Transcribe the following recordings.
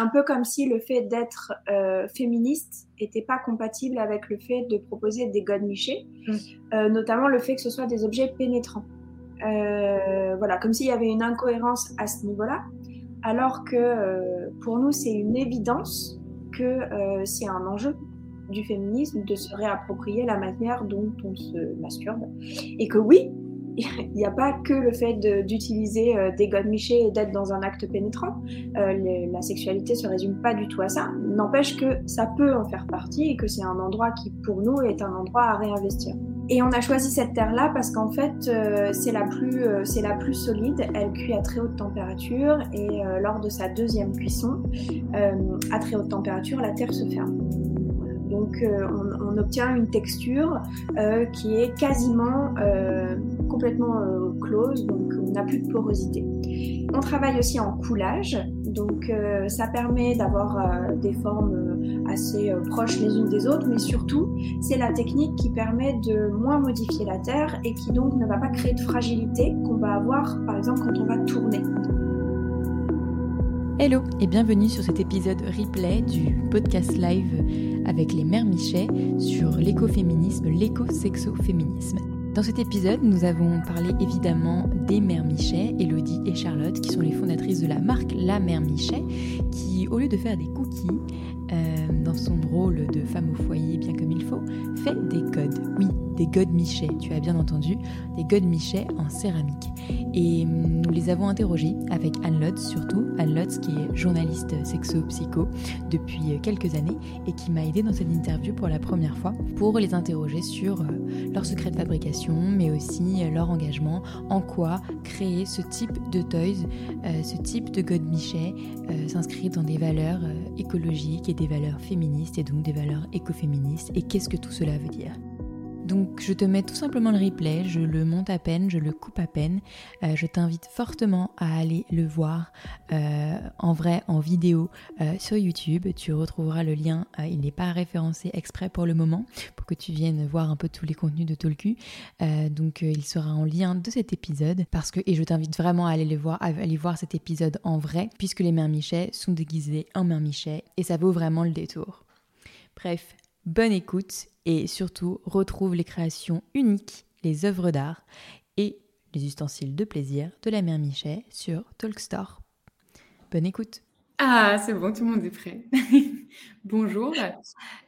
un peu comme si le fait d'être euh, féministe n'était pas compatible avec le fait de proposer des godemichés, mm. notamment le fait que ce soit des objets pénétrants. voilà, comme s'il y avait une incohérence à ce niveau-là, alors que pour nous, c'est une évidence que c'est un enjeu du féminisme de se réapproprier la manière dont on se masturbe. Et que oui, il n'y a pas que le fait d'utiliser euh, des godemichés et d'être dans un acte pénétrant. Euh, la sexualité se résume pas du tout à ça. N'empêche que ça peut en faire partie et que c'est un endroit qui, pour nous, est un endroit à réinvestir. Et on a choisi cette terre-là parce qu'en fait, euh, c'est la, plus, solide. Elle cuit à très haute température et lors de sa deuxième cuisson, à très haute température, la terre se ferme. Donc on, obtient une texture qui est quasiment euh, complètement close, donc on n'a plus de porosité. On travaille aussi en coulage, donc ça permet d'avoir des formes assez proches les unes des autres, mais surtout c'est la technique qui permet de moins modifier la terre et qui donc ne va pas créer de fragilité qu'on va avoir par exemple quand on va tourner. Hello et bienvenue sur cet épisode replay du podcast live avec les mères Michet sur l'écoféminisme, l'éco-sexo-féminisme. Dans cet épisode, nous avons parlé évidemment des mères Michet, Elodie et Charlotte, qui sont les fondatrices de la marque La Mère Michet, qui, au lieu de faire des cookies, euh, dans son rôle de femme au foyer bien comme il faut, fait des codes. Oui, des godes Michet, tu as bien entendu, des godes Michet en céramique. Et hum, nous les avons interrogés avec Anne Lotz surtout, Anne Lotz qui est journaliste sexo-psycho depuis quelques années et qui m'a aidé dans cette interview pour la première fois pour les interroger sur euh, leur secret de fabrication mais aussi euh, leur engagement, en quoi créer ce type de toys, euh, ce type de God Michet s'inscrit dans des valeurs écologiques et des valeurs féministes et donc des valeurs écoféministes et qu'est-ce que tout cela veut dire? Donc je te mets tout simplement le replay, je le monte à peine, je le coupe à peine. Euh, je t'invite fortement à aller le voir euh, en vrai, en vidéo euh, sur YouTube. Tu retrouveras le lien, il n'est pas référencé exprès pour le moment, pour que tu viennes voir un peu tous les contenus de Tolku. donc il sera en lien de cet épisode, parce que, et je t'invite vraiment à aller, le voir, à aller voir cet épisode en vrai, puisque les mères Michet sont déguisées en mères Michet, et ça vaut vraiment le détour. Bref, bonne écoute et surtout retrouve les créations uniques, les œuvres d'art et les ustensiles de plaisir de la mère Michet sur Talkstore. Bonne écoute. Ah, c'est bon, tout le monde est prêt. Bonjour.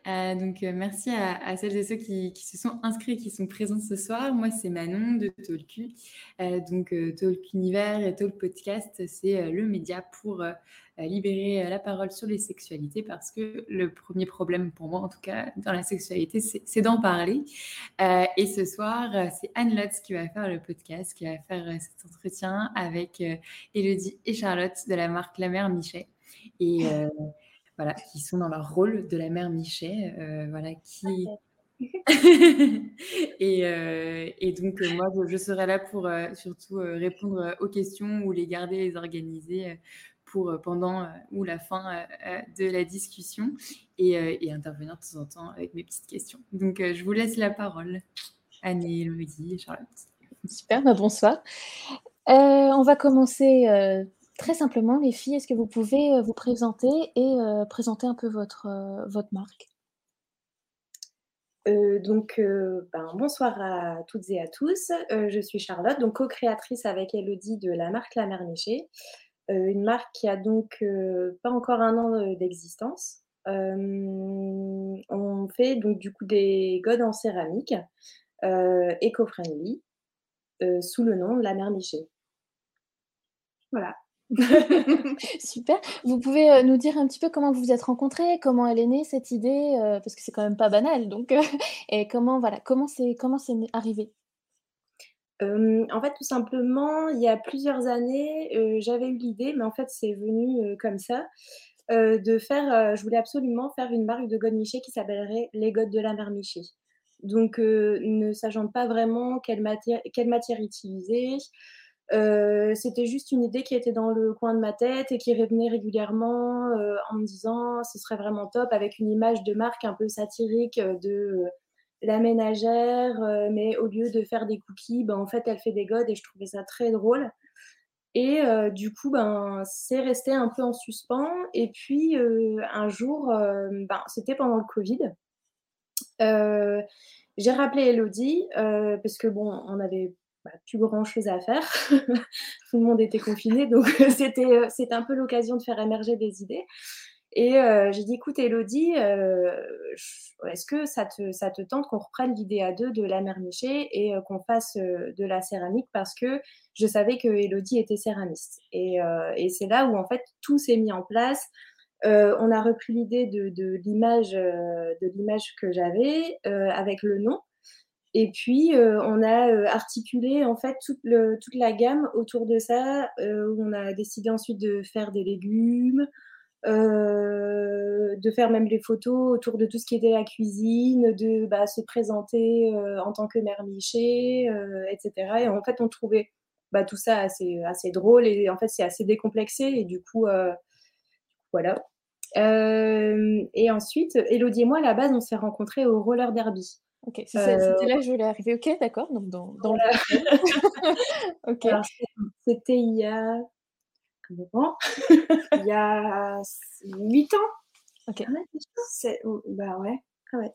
Euh, donc, euh, merci à, celles et ceux qui, se sont inscrits, qui sont présents ce soir. Moi, c'est Manon de Talku. Euh, donc, Talk Univers et Talk Podcast, c'est le média pour libérer la parole sur les sexualités parce que le premier problème pour moi, en tout cas, dans la sexualité, c'est d'en parler. et ce soir, c'est Anne Lutz qui va faire le podcast, qui va faire cet entretien avec Elodie et Charlotte de la marque La Mère Michet. Et voilà, qui sont dans leur rôle de la mère Michet, euh, voilà, qui... et, euh, et, donc, euh, moi, je, serai là pour surtout répondre aux questions ou les garder, les organiser pour pendant ou la fin de la discussion et, et, intervenir de temps en temps avec mes petites questions. Donc, je vous laisse la parole. Annie, Elodie et Charlotte. Super, bah, bonsoir. on va commencer Très simplement, les filles, est-ce que vous pouvez euh, vous présenter et euh, présenter un peu votre, euh, votre marque? Donc, ben, bonsoir à toutes et à tous. je suis Charlotte, donc co-créatrice avec Elodie de la marque La Mère Michée, une marque qui a donc pas encore un an d'existence. on fait donc du coup des godes en céramique éco-friendly sous le nom de La Mère Michée. Voilà. Super. Vous pouvez euh, nous dire un petit peu comment vous vous êtes rencontrés, comment elle est née cette idée, euh, parce que c'est quand même pas banal. Donc, euh, et comment voilà, comment c'est comment c'est arrivé? En fait, tout simplement, il y a plusieurs années, j'avais eu l'idée, mais en fait, c'est venu comme ça, de faire. je voulais absolument faire une marque de God Miché qui s'appellerait Les Godes de la Mère Miché. Donc, ne sachant pas vraiment quelle matière, quelle matière utiliser. Euh, c'était juste une idée qui était dans le coin de ma tête et qui revenait régulièrement euh, en me disant ce serait vraiment top avec une image de marque un peu satirique euh, de la ménagère, mais au lieu de faire des cookies, ben, en fait elle fait des godes et je trouvais ça très drôle. Et du coup, ben, c'est resté un peu en suspens. Et puis, un jour, ben, c'était pendant le Covid. j'ai rappelé Elodie parce que, bon, on avait bah, plus grand chose à faire. Tout le monde était confiné, donc c'était, c'était un peu l'occasion de faire émerger des idées. Et j'ai dit, écoute, Elodie, est-ce que ça te, ça te tente qu'on reprenne l'idée à deux de la Miché et qu'on fasse de la céramique parce que je savais que Elodie était céramiste. Et, et c'est là où en fait tout s'est mis en place. on a repris l'idée de, de l'image, de l'image que j'avais avec le nom. Et puis, on a articulé en fait toute, la gamme autour de ça. où on a décidé ensuite de faire des légumes, euh, de faire même les photos autour de tout ce qui était la cuisine, de bah, se présenter euh, en tant que mère Miché, euh, etc. Et en fait, on trouvait bah, tout ça assez, assez drôle et en fait, c'est assez décomplexé et du coup, voilà. et ensuite, Elodie et moi, à la base, on s'est rencontrés au roller derby. Ok, c'était là que je voulais arriver. Ok, d'accord. Donc, dans, dans ok. C'était il y a il y a 8 ans? Ok. Ah bah ouais. Ah ouais.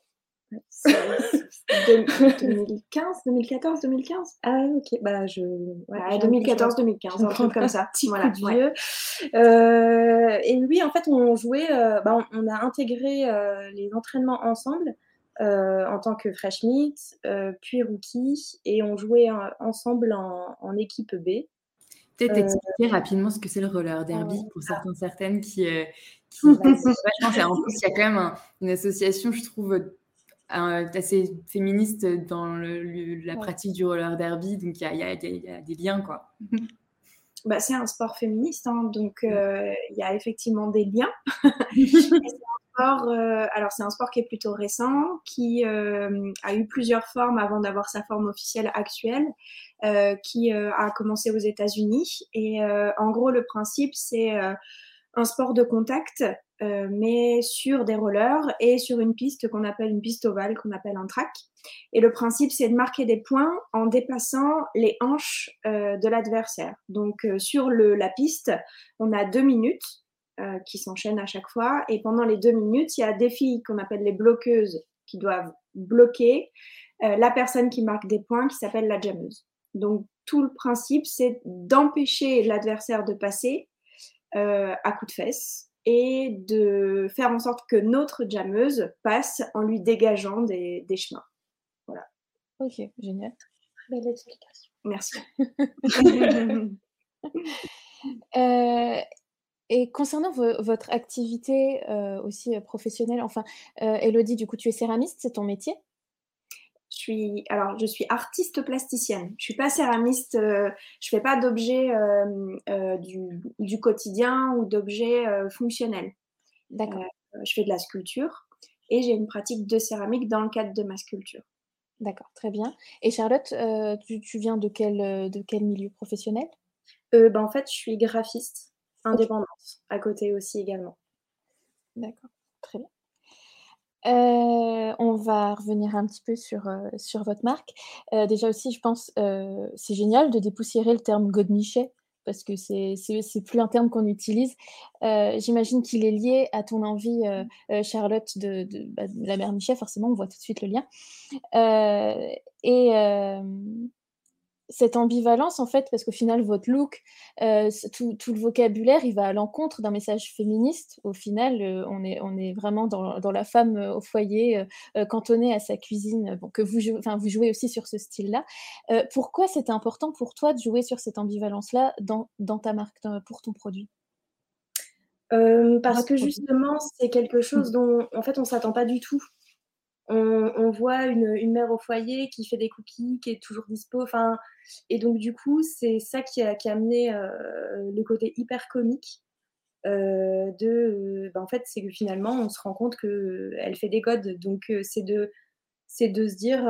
2015, 2014, 2015 Ah ok, bah je... Ouais, 2014, 2015, un truc comme ça. voilà, vieux. Euh, et lui, en fait, on jouait, euh, bah, on, a intégré euh, les entraînements ensemble en tant que fresh meat, puis rookie, et on jouait ensemble en, en équipe B. Peut-être euh, expliquer rapidement ce que c'est le roller derby pour certaines, certaines qui. Euh, en plus, il y a quand même une association, je trouve, euh, assez féministe dans la pratique du roller derby. Donc, il y a, des liens, quoi. Bah, c'est un sport féministe, hein, donc il y a effectivement des liens. Euh, alors c'est un sport qui est plutôt récent, qui euh, a eu plusieurs formes avant d'avoir sa forme officielle actuelle, euh, qui a commencé aux États-Unis. Et en gros, le principe, c'est un sport de contact, mais sur des rollers et sur une piste qu'on appelle une piste ovale, qu'on appelle un track. Et le principe, c'est de marquer des points en dépassant les hanches de l'adversaire. Donc sur la piste, on a deux minutes euh, qui s'enchaînent à chaque fois. Et pendant les deux minutes, il y a des filles qu'on appelle les bloqueuses qui doivent bloquer euh, la personne qui marque des points qui s'appelle la jammeuse. Donc tout le principe, c'est d'empêcher l'adversaire de passer euh, à coup de fesses et de faire en sorte que notre jammeuse passe en lui dégageant des, des chemins. Voilà. Ok, génial. Belle explication. Merci. euh, et concernant votre activité euh, aussi euh, professionnelle, enfin, euh, Elodie, du coup, tu es céramiste, c'est ton métier? Je suis, alors, je suis artiste plasticienne. Je suis pas céramiste. Je je fais pas d'objets du, du, quotidien ou d'objets fonctionnels. D'accord. je fais de la sculpture et j'ai une pratique de céramique dans le cadre de ma sculpture. D'accord, très bien. Et Charlotte, tu, tu, viens de quel, de quel milieu professionnel? Ben, En fait, je suis graphiste indépendance à côté aussi également. D'accord, très bien. Euh, on va revenir un petit peu sur, euh, sur votre marque. Euh, déjà aussi, je pense, c'est génial de dépoussiérer le terme godemichet parce que c'est plus un terme qu'on utilise. J'imagine qu'il est lié à ton envie, Charlotte, de, de, bah, la mère Michet, forcément, on voit tout de suite le lien. et cette ambivalence, en fait, parce qu'au final, votre look, euh, tout, le vocabulaire, il va à l'encontre d'un message féministe. Au final, euh, on, est, on est vraiment dans, la femme euh, au foyer, cantonnée à sa cuisine, bon, que vous, jouez, vous jouez aussi sur ce style-là. pourquoi c'est important pour toi de jouer sur cette ambivalence-là dans, dans, ta marque, pour ton produit? Parce que justement, c'est quelque chose dont, en fait, on s'attend pas du tout on, voit une, mère au foyer qui fait des cookies, qui est toujours dispo. Enfin, et donc du coup, c'est ça qui a, amené euh, le côté hyper comique. Euh, de, ben, en fait, c'est que finalement, on se rend compte que elle fait des codes. Donc c'est de c'est de se dire,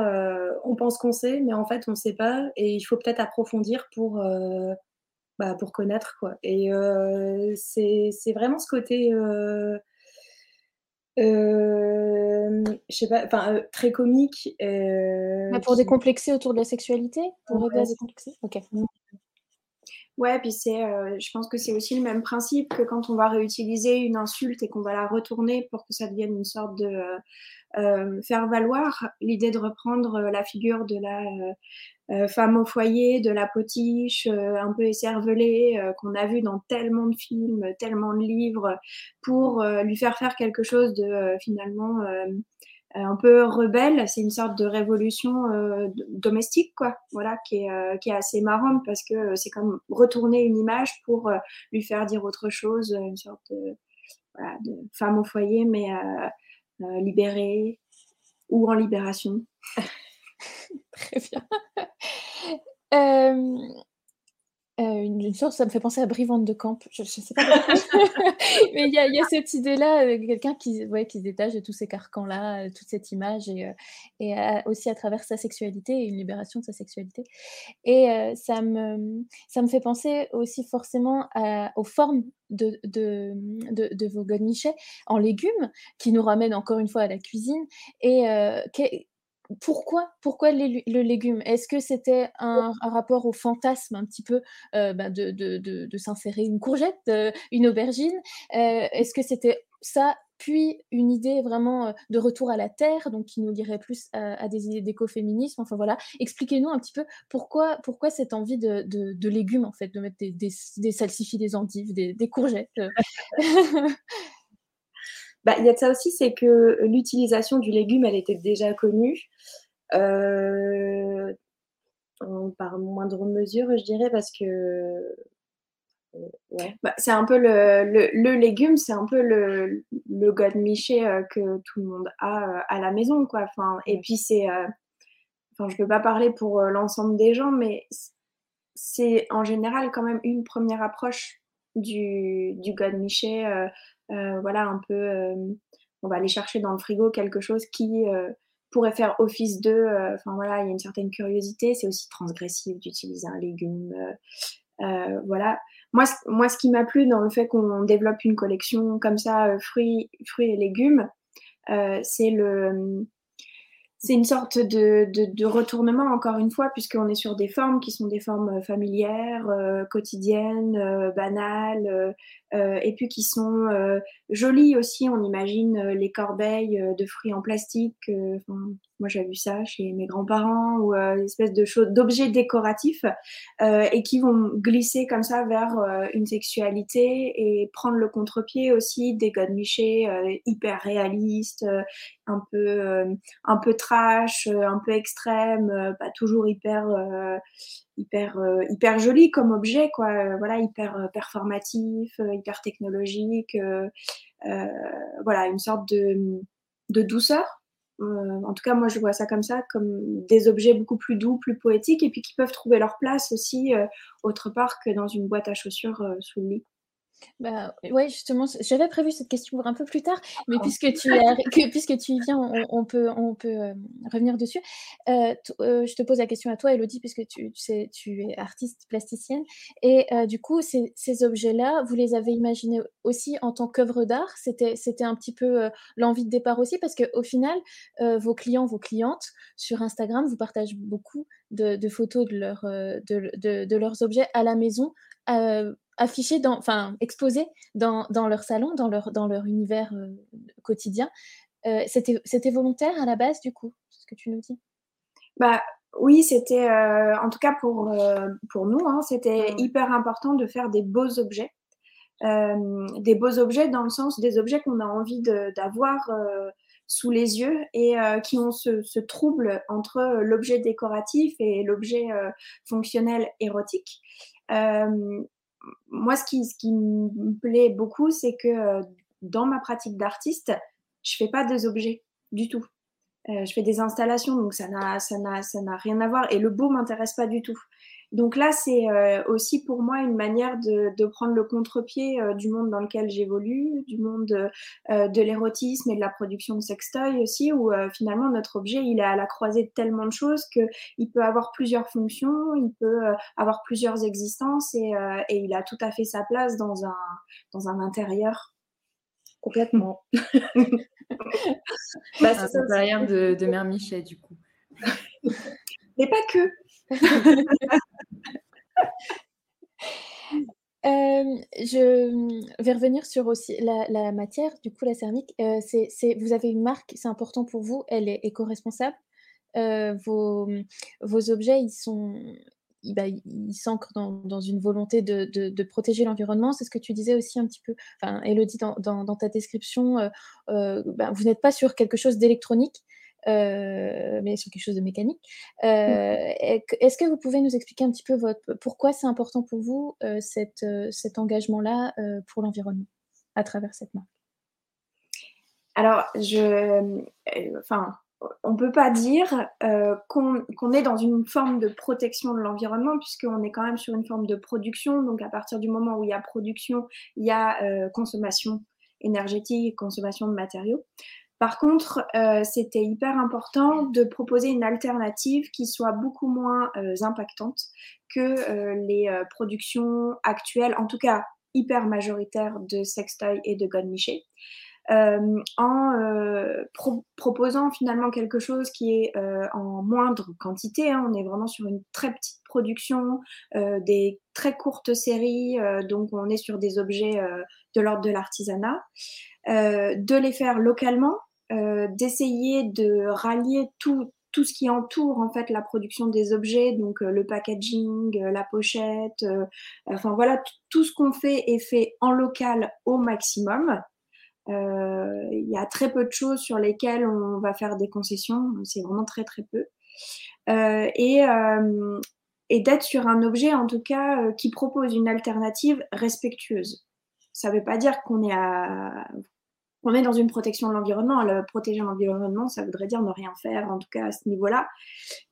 on pense qu'on sait, mais en fait, on ne sait pas, et il faut peut-être approfondir pour bah, pour connaître quoi. Et c'est vraiment ce côté euh, je sais pas, enfin euh, très comique. Euh, pour décomplexer autour de la sexualité, pour ouais, décomplexer. Ok. Ouais, puis c'est, je pense que c'est aussi le même principe que quand on va réutiliser une insulte et qu'on va la retourner pour que ça devienne une sorte de faire valoir. L'idée de reprendre la figure de la femme au foyer, de la potiche, un peu écervelée, qu'on a vu dans tellement de films, tellement de livres, pour lui faire faire quelque chose de finalement euh, un peu rebelle. C'est une sorte de révolution euh, domestique, quoi. Voilà, qui est, euh, qui est assez marrante parce que c'est comme retourner une image pour lui faire dire autre chose, une sorte de, voilà, de femme au foyer, mais libérée ou en libération. Très bien. Euh, une, une sorte, ça me fait penser à Brivante de Camp. Je ne sais pas. Mais il y, a cette idée-là, euh, quelqu'un qui, ouais, qui se détache de tous ces carcans-là, euh, toute cette image, et, et aussi à travers sa sexualité, une libération de sa sexualité. Et ça, me, ça me fait penser aussi forcément aux formes de, de, de, de vos godemichets en légumes, qui nous ramènent encore une fois à la cuisine. Et pourquoi, pourquoi le légume? Est-ce que c'était un, rapport au fantasme un petit peu euh, bah, de, s'insérer une courgette, euh, une aubergine? Euh, Est-ce que c'était ça, puis une idée vraiment de retour à la terre, donc qui nous lirait plus à, des idées d'écoféminisme? Enfin voilà, expliquez-nous un petit peu pourquoi, pourquoi cette envie de, légumes en fait, de mettre des, des, salsifis, des endives, des, des courgettes Bah, il y a de ça aussi, c'est que l'utilisation du légume, elle était déjà connue. Euh, par moindre mesure, je dirais, parce que euh, ouais. Bah, c'est un peu le, le, légume, c'est un peu le, le god miché euh, que tout le monde a à la maison, quoi. Enfin, et puis c'est, enfin, je peux pas parler pour l'ensemble des gens, mais c'est en général quand même une première approche du, du god miché. Voilà, un peu, on va aller chercher dans le frigo quelque chose qui pourrait faire office de. Euh, enfin voilà, il y a une certaine curiosité. C'est aussi transgressif d'utiliser un légume. Euh, euh, voilà. Moi, moi, ce qui m'a plu dans le fait qu'on développe une collection comme ça, fruits, fruits et légumes, c'est le c'est une sorte de, de, retournement, encore une fois, puisqu'on est sur des formes qui sont des formes familières, quotidiennes, banales, et puis qui sont jolies aussi. On imagine les corbeilles de fruits en plastique. moi, j'ai vu ça chez mes grands-parents, ou une espèce de d'objets décoratifs, et qui vont glisser comme ça vers une sexualité et prendre le contre-pied aussi des godemichés hyper réalistes, un peu, un peu trash, un peu extrême, pas toujours hyper hyper euh, hyper joli comme objet quoi. Euh, voilà hyper euh, performatif hyper technologique voilà une sorte de, de douceur. En tout cas moi je vois ça comme ça comme des objets beaucoup plus doux plus poétiques et puis qui peuvent trouver leur place aussi autre part que dans une boîte à chaussures sous le lit bah, ouais, justement, j'avais prévu cette question pour un peu plus tard, mais ah. puisque tu, puisque tu y viens, on, peut, on peut euh, revenir dessus. Euh, euh, je te pose la question à toi, Elodie, puisque tu, tu, sais, tu es artiste plasticienne. Et du coup, ces, ces objets-là, vous les avez imaginés aussi en tant qu'œuvre d'art? C'était un petit peu l'envie de départ aussi, parce qu'au final, vos clients, vos clientes, sur Instagram, vous partagez beaucoup de, de photos de, leur, de, de, de, leurs objets à la maison affichés, dans, enfin exposés dans, dans, leur salon, dans leur, dans leur univers euh, quotidien. Euh, c'était volontaire à la base, du coup, ce que tu nous dis? Bah, Oui, c'était, euh, en tout cas pour, pour nous, hein, c'était mmh. hyper important de faire des beaux objets. des beaux objets dans le sens des objets qu'on a envie d'avoir sous les yeux et qui ont ce, ce, trouble entre l'objet décoratif et l'objet fonctionnel érotique moi, ce qui, me plaît beaucoup, c'est que euh, dans ma pratique d'artiste, je fais pas des objets du tout. Euh, je fais des installations, donc ça n'a, ça n'a, ça n'a rien à voir. Et le beau m'intéresse pas du tout. Donc là, c'est euh, aussi pour moi une manière de, de prendre le contre-pied euh, du monde dans lequel j'évolue, du monde euh, de l'érotisme et de la production de sextoy aussi, où finalement notre objet, il est à la croisée de tellement de choses qu'il peut avoir plusieurs fonctions, il peut avoir plusieurs existences et, et, il a tout à fait sa place dans un, dans un intérieur complètement. bah, c'est l'intérieur de, de Mère Michel, du coup. Mais pas que. Je vais revenir sur aussi la, matière, du coup la céramique. c'est, vous avez une marque, c'est important pour vous, elle est éco-responsable. vos, vos objets, ils sont, bah, il s'ancre dans, une volonté de, protéger l'environnement. C'est ce que tu disais aussi un petit peu, enfin, Elodie, dans, ta description, euh, euh, bah, vous n'êtes pas sur quelque chose d'électronique, euh, mais sur quelque chose de mécanique. Mmh. Est-ce que vous pouvez nous expliquer un petit peu votre, pourquoi c'est important pour vous cet engagement-là pour l'environnement à travers cette marque? Alors, je, enfin, on ne peut pas dire euh, qu'on est dans une forme de protection de l'environnement, puisqu'on est quand même sur une forme de production. Donc, à partir du moment où il y a production, il y a euh, consommation énergétique, consommation de matériaux. Par contre, euh, c'était hyper important de proposer une alternative qui soit beaucoup moins impactante que les productions actuelles, en tout cas hyper majoritaires de sextoy et de godemiché. Euh, en euh, proposant finalement quelque chose qui est euh, en moindre quantité. Hein. On est vraiment sur une très petite production, des très courtes séries, donc on est sur des objets de l'ordre de l'artisanat. de les faire localement, d'essayer de rallier tout, tout ce qui entoure en fait la production des objets, donc le packaging, la pochette, enfin voilà, tout ce qu'on fait est fait en local au maximum. Euh, il y a très peu de choses sur lesquelles on va faire des concessions, c'est vraiment très très peu. Euh, et, euh, et d'être sur un objet en tout cas qui propose une alternative respectueuse. Ça ne veut pas dire qu'on est à on est dans une protection de l'environnement. Le protéger l'environnement, ça voudrait dire ne rien faire, en tout cas à ce niveau-là.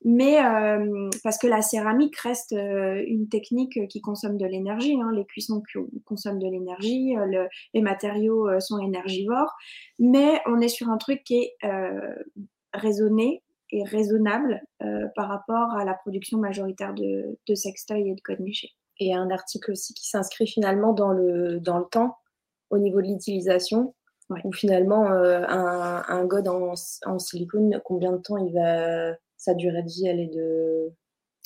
Mais euh, parce que la céramique reste euh, une technique qui consomme de l'énergie. Hein. Les cuissons consomment de l'énergie, euh, les matériaux sont énergivores. Mais on est sur un truc qui est raisonné et raisonnable par rapport à la production majoritaire de, de sextoy et de code niché. Et un article aussi qui s'inscrit finalement dans le, dans le temps au niveau de l'utilisation ou finalement, euh, un, un god en, en, silicone, combien de temps il va, sa durée de vie, elle est de.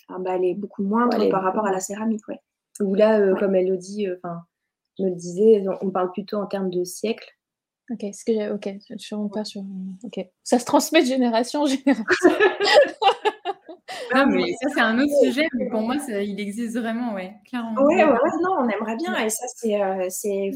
Ah bah, elle est beaucoup moindre par rapport à la céramique, ouais. Ou là, euh, comme dit, euh, enfin, me le disait, on parle plutôt en termes de siècle. Ok, ce que j'ai, ok, je suis pas sur. Ok, ça se transmet de génération en génération. Non, mais ça, c'est un autre sujet, mais pour moi, ça, il existe vraiment, ouais, clairement. Oui, ouais, non, on aimerait bien. Et ça, c'est, euh, c'est,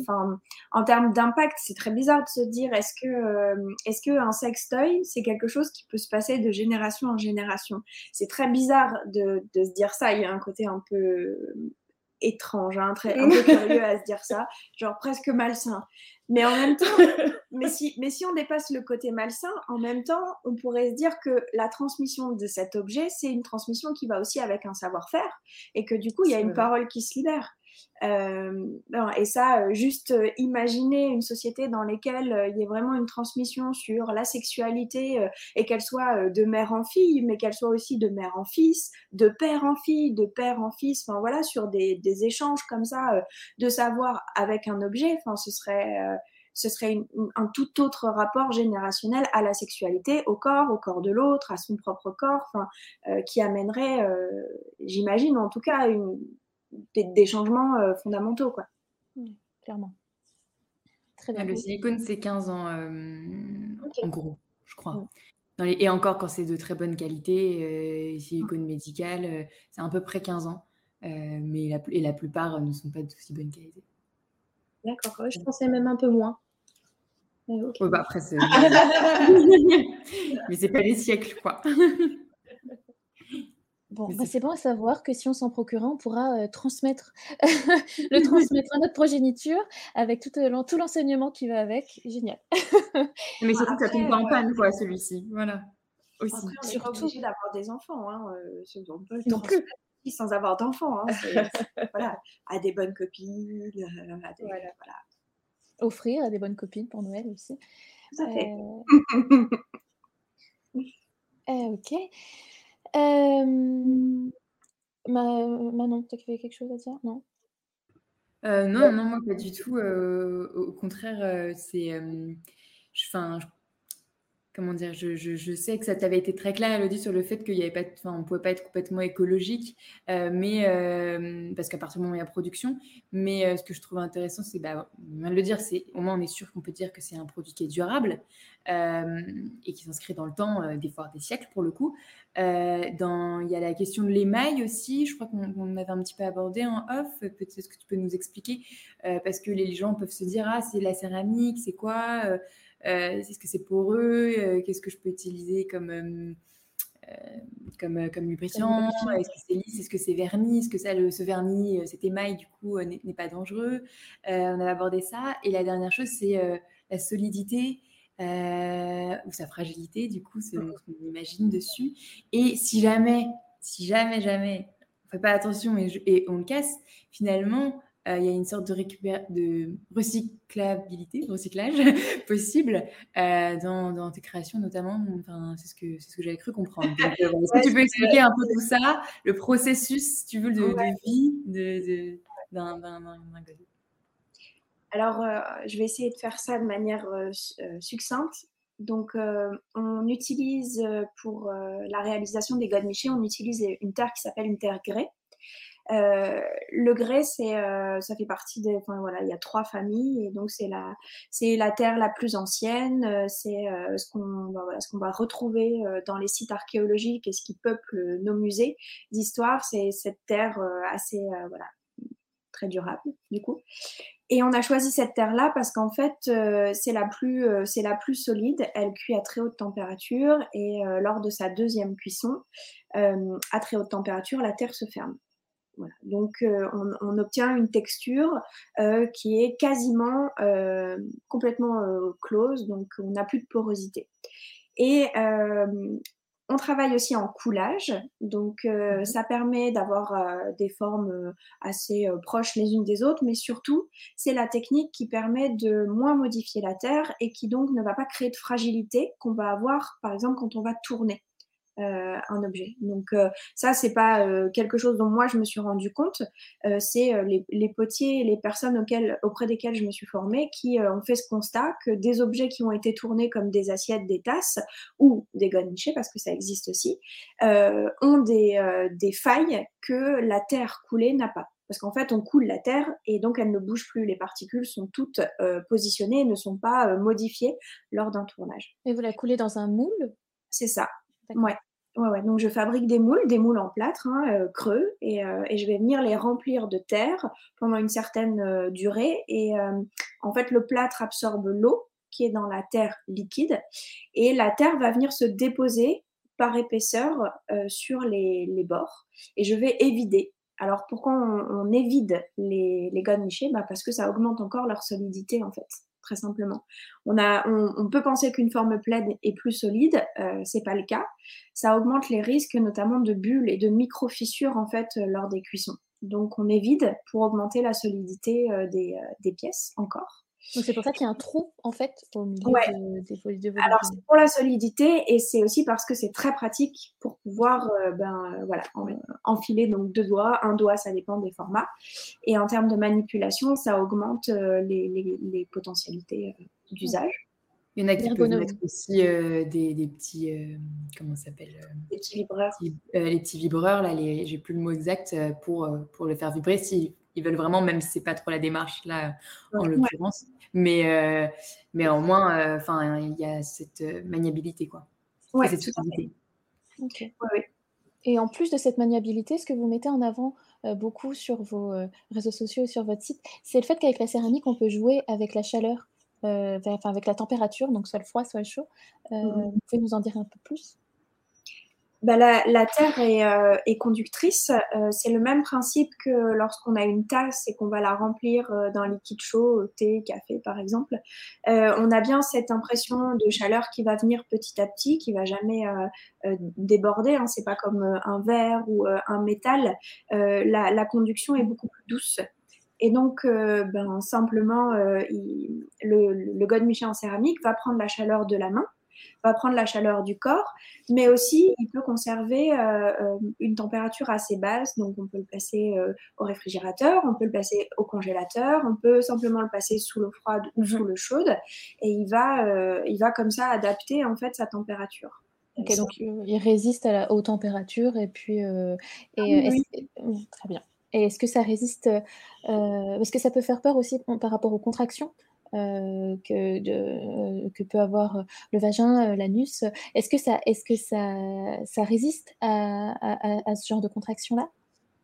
en termes d'impact, c'est très bizarre de se dire est-ce que, euh, est-ce que un sextoy, c'est quelque chose qui peut se passer de génération en génération? C'est très bizarre de, de se dire ça. Il y a un côté un peu étrange, hein, très, un peu curieux à se dire ça, genre presque malsain. Mais en même temps, mais si, mais si on dépasse le côté malsain, en même temps, on pourrait se dire que la transmission de cet objet, c'est une transmission qui va aussi avec un savoir-faire et que du coup, il y a une parole qui se libère. Euh, et ça, euh, juste euh, imaginer une société dans laquelle il y ait vraiment une transmission sur la sexualité et qu'elle soit de mère en fille, mais qu'elle soit aussi de mère en fils, de père en fille, de père en fils, enfin voilà, sur des, des échanges comme ça de savoir avec un objet, enfin ce serait ce serait un tout autre rapport générationnel à la sexualité, au corps, au corps de l'autre, à son propre corps, enfin, qui amènerait, j'imagine en tout cas, une, des, changements euh, fondamentaux, quoi. clairement. Très bien. le silicone, c'est 15 ans, euh, en gros, je crois. et encore, quand c'est de très bonne qualité, euh, silicone médical, c'est à peu près 15 ans. mais la, et la plupart ne sont pas d'aussi bonne qualité. D'accord, je pensais même un peu moins. Bah après, c'est... mais c'est pas les siècles, quoi. Bon, bah, c'est bon à savoir que si on s'en procure un, on pourra euh, transmettre, le transmettre à notre progéniture avec tout, euh, tout l'enseignement qui va avec. Génial. Mais surtout ça tombe pas en panne, quoi, celui-ci. Voilà. Aussi. Après, on n'est pas obligé d'avoir des enfants. Hein. Euh, on peut non plus. Sans avoir d'enfants. Hein. voilà. À des bonnes copines. À des, voilà. Offrir à des bonnes copines pour Noël aussi. Tout à fait. ok. Euh... Manon, tu avais quelque chose à dire? Non? Euh, non, non, moi pas du tout. Euh, au contraire, euh, c'est, enfin, comment dire, je, sais que ça t'avait été très clair, Elodie, sur le fait qu'il y avait pas, enfin, on pouvait pas être complètement écologique, euh, mais euh, parce qu'à partir du moment où il y a production. Mais euh, ce que je trouve intéressant, c'est, bah, de le dire, c'est au moins on est sûr qu'on peut dire que c'est un produit qui est durable et qui s'inscrit dans le temps, des fois des siècles pour le coup. dans, il y a la question de l'émail aussi. Je crois qu'on avait un petit peu abordé en off. Peut-être que tu peux nous expliquer, parce que les gens peuvent se dire, ah, c'est la céramique, c'est quoi est-ce que c'est poreux euh, Qu'est-ce que je peux utiliser comme, euh, comme, comme lubrifiant? Est-ce que c'est lisse? Est-ce que c'est vernis Est-ce que ça, le, ce vernis, cet émail, du coup, n'est pas dangereux? On a abordé ça. Et la dernière chose, c'est la solidité. ou sa fragilité, du coup, c'est ce qu'on imagine dessus. Et si jamais, si jamais, jamais, on fait pas attention et, et on le casse, finalement, euh, il y a une sorte de, de recyclabilité, recyclage possible euh, dans, dans, tes créations notamment. Enfin, c'est ce que, c'est ce que j'avais cru comprendre. Euh, est-ce que tu peux expliquer un peu tout ça, le processus, si tu veux, de, de vie de, d'un, d'un, Alors, je vais essayer de faire ça de manière succincte. Donc, on utilise pour la réalisation des godemichés, on utilise une terre qui s'appelle une terre grès. Euh, le grès, euh, ça fait partie des, enfin voilà, il y a trois familles et donc c'est la, terre la plus ancienne. Euh, c'est ce qu'on, voilà, ce qu'on va retrouver dans les sites archéologiques et ce qui peuple nos musées d'histoire. C'est cette terre assez, voilà, très durable du coup. Et on a choisi cette terre-là parce qu'en fait, c'est la plus solide. Elle cuit à très haute température et lors de sa deuxième cuisson, à très haute température, la terre se ferme. Donc, euh, on, obtient une texture euh, qui est quasiment euh, complètement close, donc on n'a plus de porosité. Et on travaille aussi en coulage, donc mmh ça permet d'avoir des formes assez proches les unes des autres, mais surtout, c'est la technique qui permet de moins modifier la terre et qui donc ne va pas créer de fragilité qu'on va avoir, par exemple, quand on va tourner. Euh, un objet. Donc euh, ça, c'est pas euh, quelque chose dont moi je me suis rendu compte. c'est les, les, potiers, les personnes auxquelles, auprès desquelles je me suis formée, qui ont fait ce constat que des objets qui ont été tournés comme des assiettes, des tasses ou des godemichés, parce que ça existe aussi, ont des, des failles que la terre coulée n'a pas parce qu'en fait, on coule la terre et donc elle ne bouge plus. Les particules sont toutes positionnées et ne sont pas modifiées lors d'un tournage. Et vous la coulez dans un moule? C'est ça. Ouais. Ouais, ouais. Donc je fabrique des moules, des moules en plâtre hein, euh, creux, et, euh, et, je vais venir les remplir de terre pendant une certaine euh, durée. Et en fait, le plâtre absorbe l'eau qui est dans la terre liquide, et la terre va venir se déposer par épaisseur sur les, bords, et je vais évider. Alors pourquoi on, on évide les, les bah Parce que ça augmente encore leur solidité en fait très simplement. On, peut penser qu'une forme pleine est plus solide, euh, c'est pas le cas. Ça augmente les risques notamment de bulles et de micro-fissures en fait euh, lors des cuissons. Donc on vide pour augmenter la solidité euh, des, des pièces encore. Donc c'est pour ça qu'il y a un trou en fait au milieu des folies de Alors c'est pour la solidité et c'est aussi parce que c'est très pratique pour pouvoir euh, ben, voilà, enfiler donc deux doigts, un doigt ça dépend des formats. Et en termes de manipulation ça augmente euh, les, les, les, potentialités euh, d'usage. Il y en a qui peuvent mettre aussi des, des, petits comment ça s'appelle Les petits vibreurs. les petits vibreurs là, j'ai plus le mot exact pour pour le faire vibrer. Si ils veulent vraiment, même si c'est pas trop la démarche là en l'occurrence. Mais, euh, mais au moins, euh, enfin, il y a cette euh, maniabilité, quoi. Ouais, cette Ok. Et en plus de cette maniabilité, ce que vous mettez en avant beaucoup sur vos réseaux sociaux et sur votre site, c'est le fait qu'avec la céramique, on peut jouer avec la chaleur, enfin avec la température, donc soit le froid, soit le chaud. Mmh vous pouvez nous en dire un peu plus? Bah, la, Terre est, euh, conductrice. Euh, c'est le même principe que lorsqu'on a une tasse et qu'on va la remplir euh, d'un liquide chaud, thé, café par exemple. on a bien cette impression de chaleur qui va venir petit à petit, qui va jamais déborder. Hein. C'est pas comme un verre ou un métal. La, conduction est beaucoup plus douce. Et donc, ben, simplement, le, le God en céramique va prendre la chaleur de la main va prendre la chaleur du corps, mais aussi il peut conserver une température assez basse. Donc on peut le placer au réfrigérateur, on peut le placer au congélateur, on peut simplement le passer sous l'eau froide ou mhm. sous l'eau chaude, et il va, il va comme ça adapter en fait sa température. Ok, donc il résiste à la haute température et puis et, ah très bien. Et est-ce que ça résiste euh, Parce que ça peut faire peur aussi par rapport aux contractions? Euh, que, de, que, peut avoir le vagin, l'anus. Est-ce que, ça, est -ce que ça, ça résiste à, ce genre de contraction-là?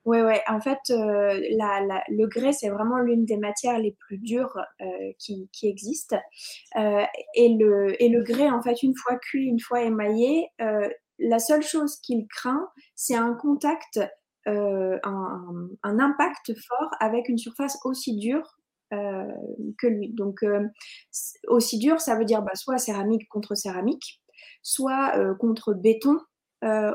Oui, ouais. En fait, euh, le grès, c'est vraiment l'une des matières les plus dures qui, existent. et, le, et le grès, en fait, une fois cuit, une fois émaillé, la seule chose qu'il craint, c'est un contact euh, un, impact fort avec une surface aussi dure euh, que lui. Donc, euh, aussi dur, ça veut dire bah, soit céramique contre céramique, soit contre béton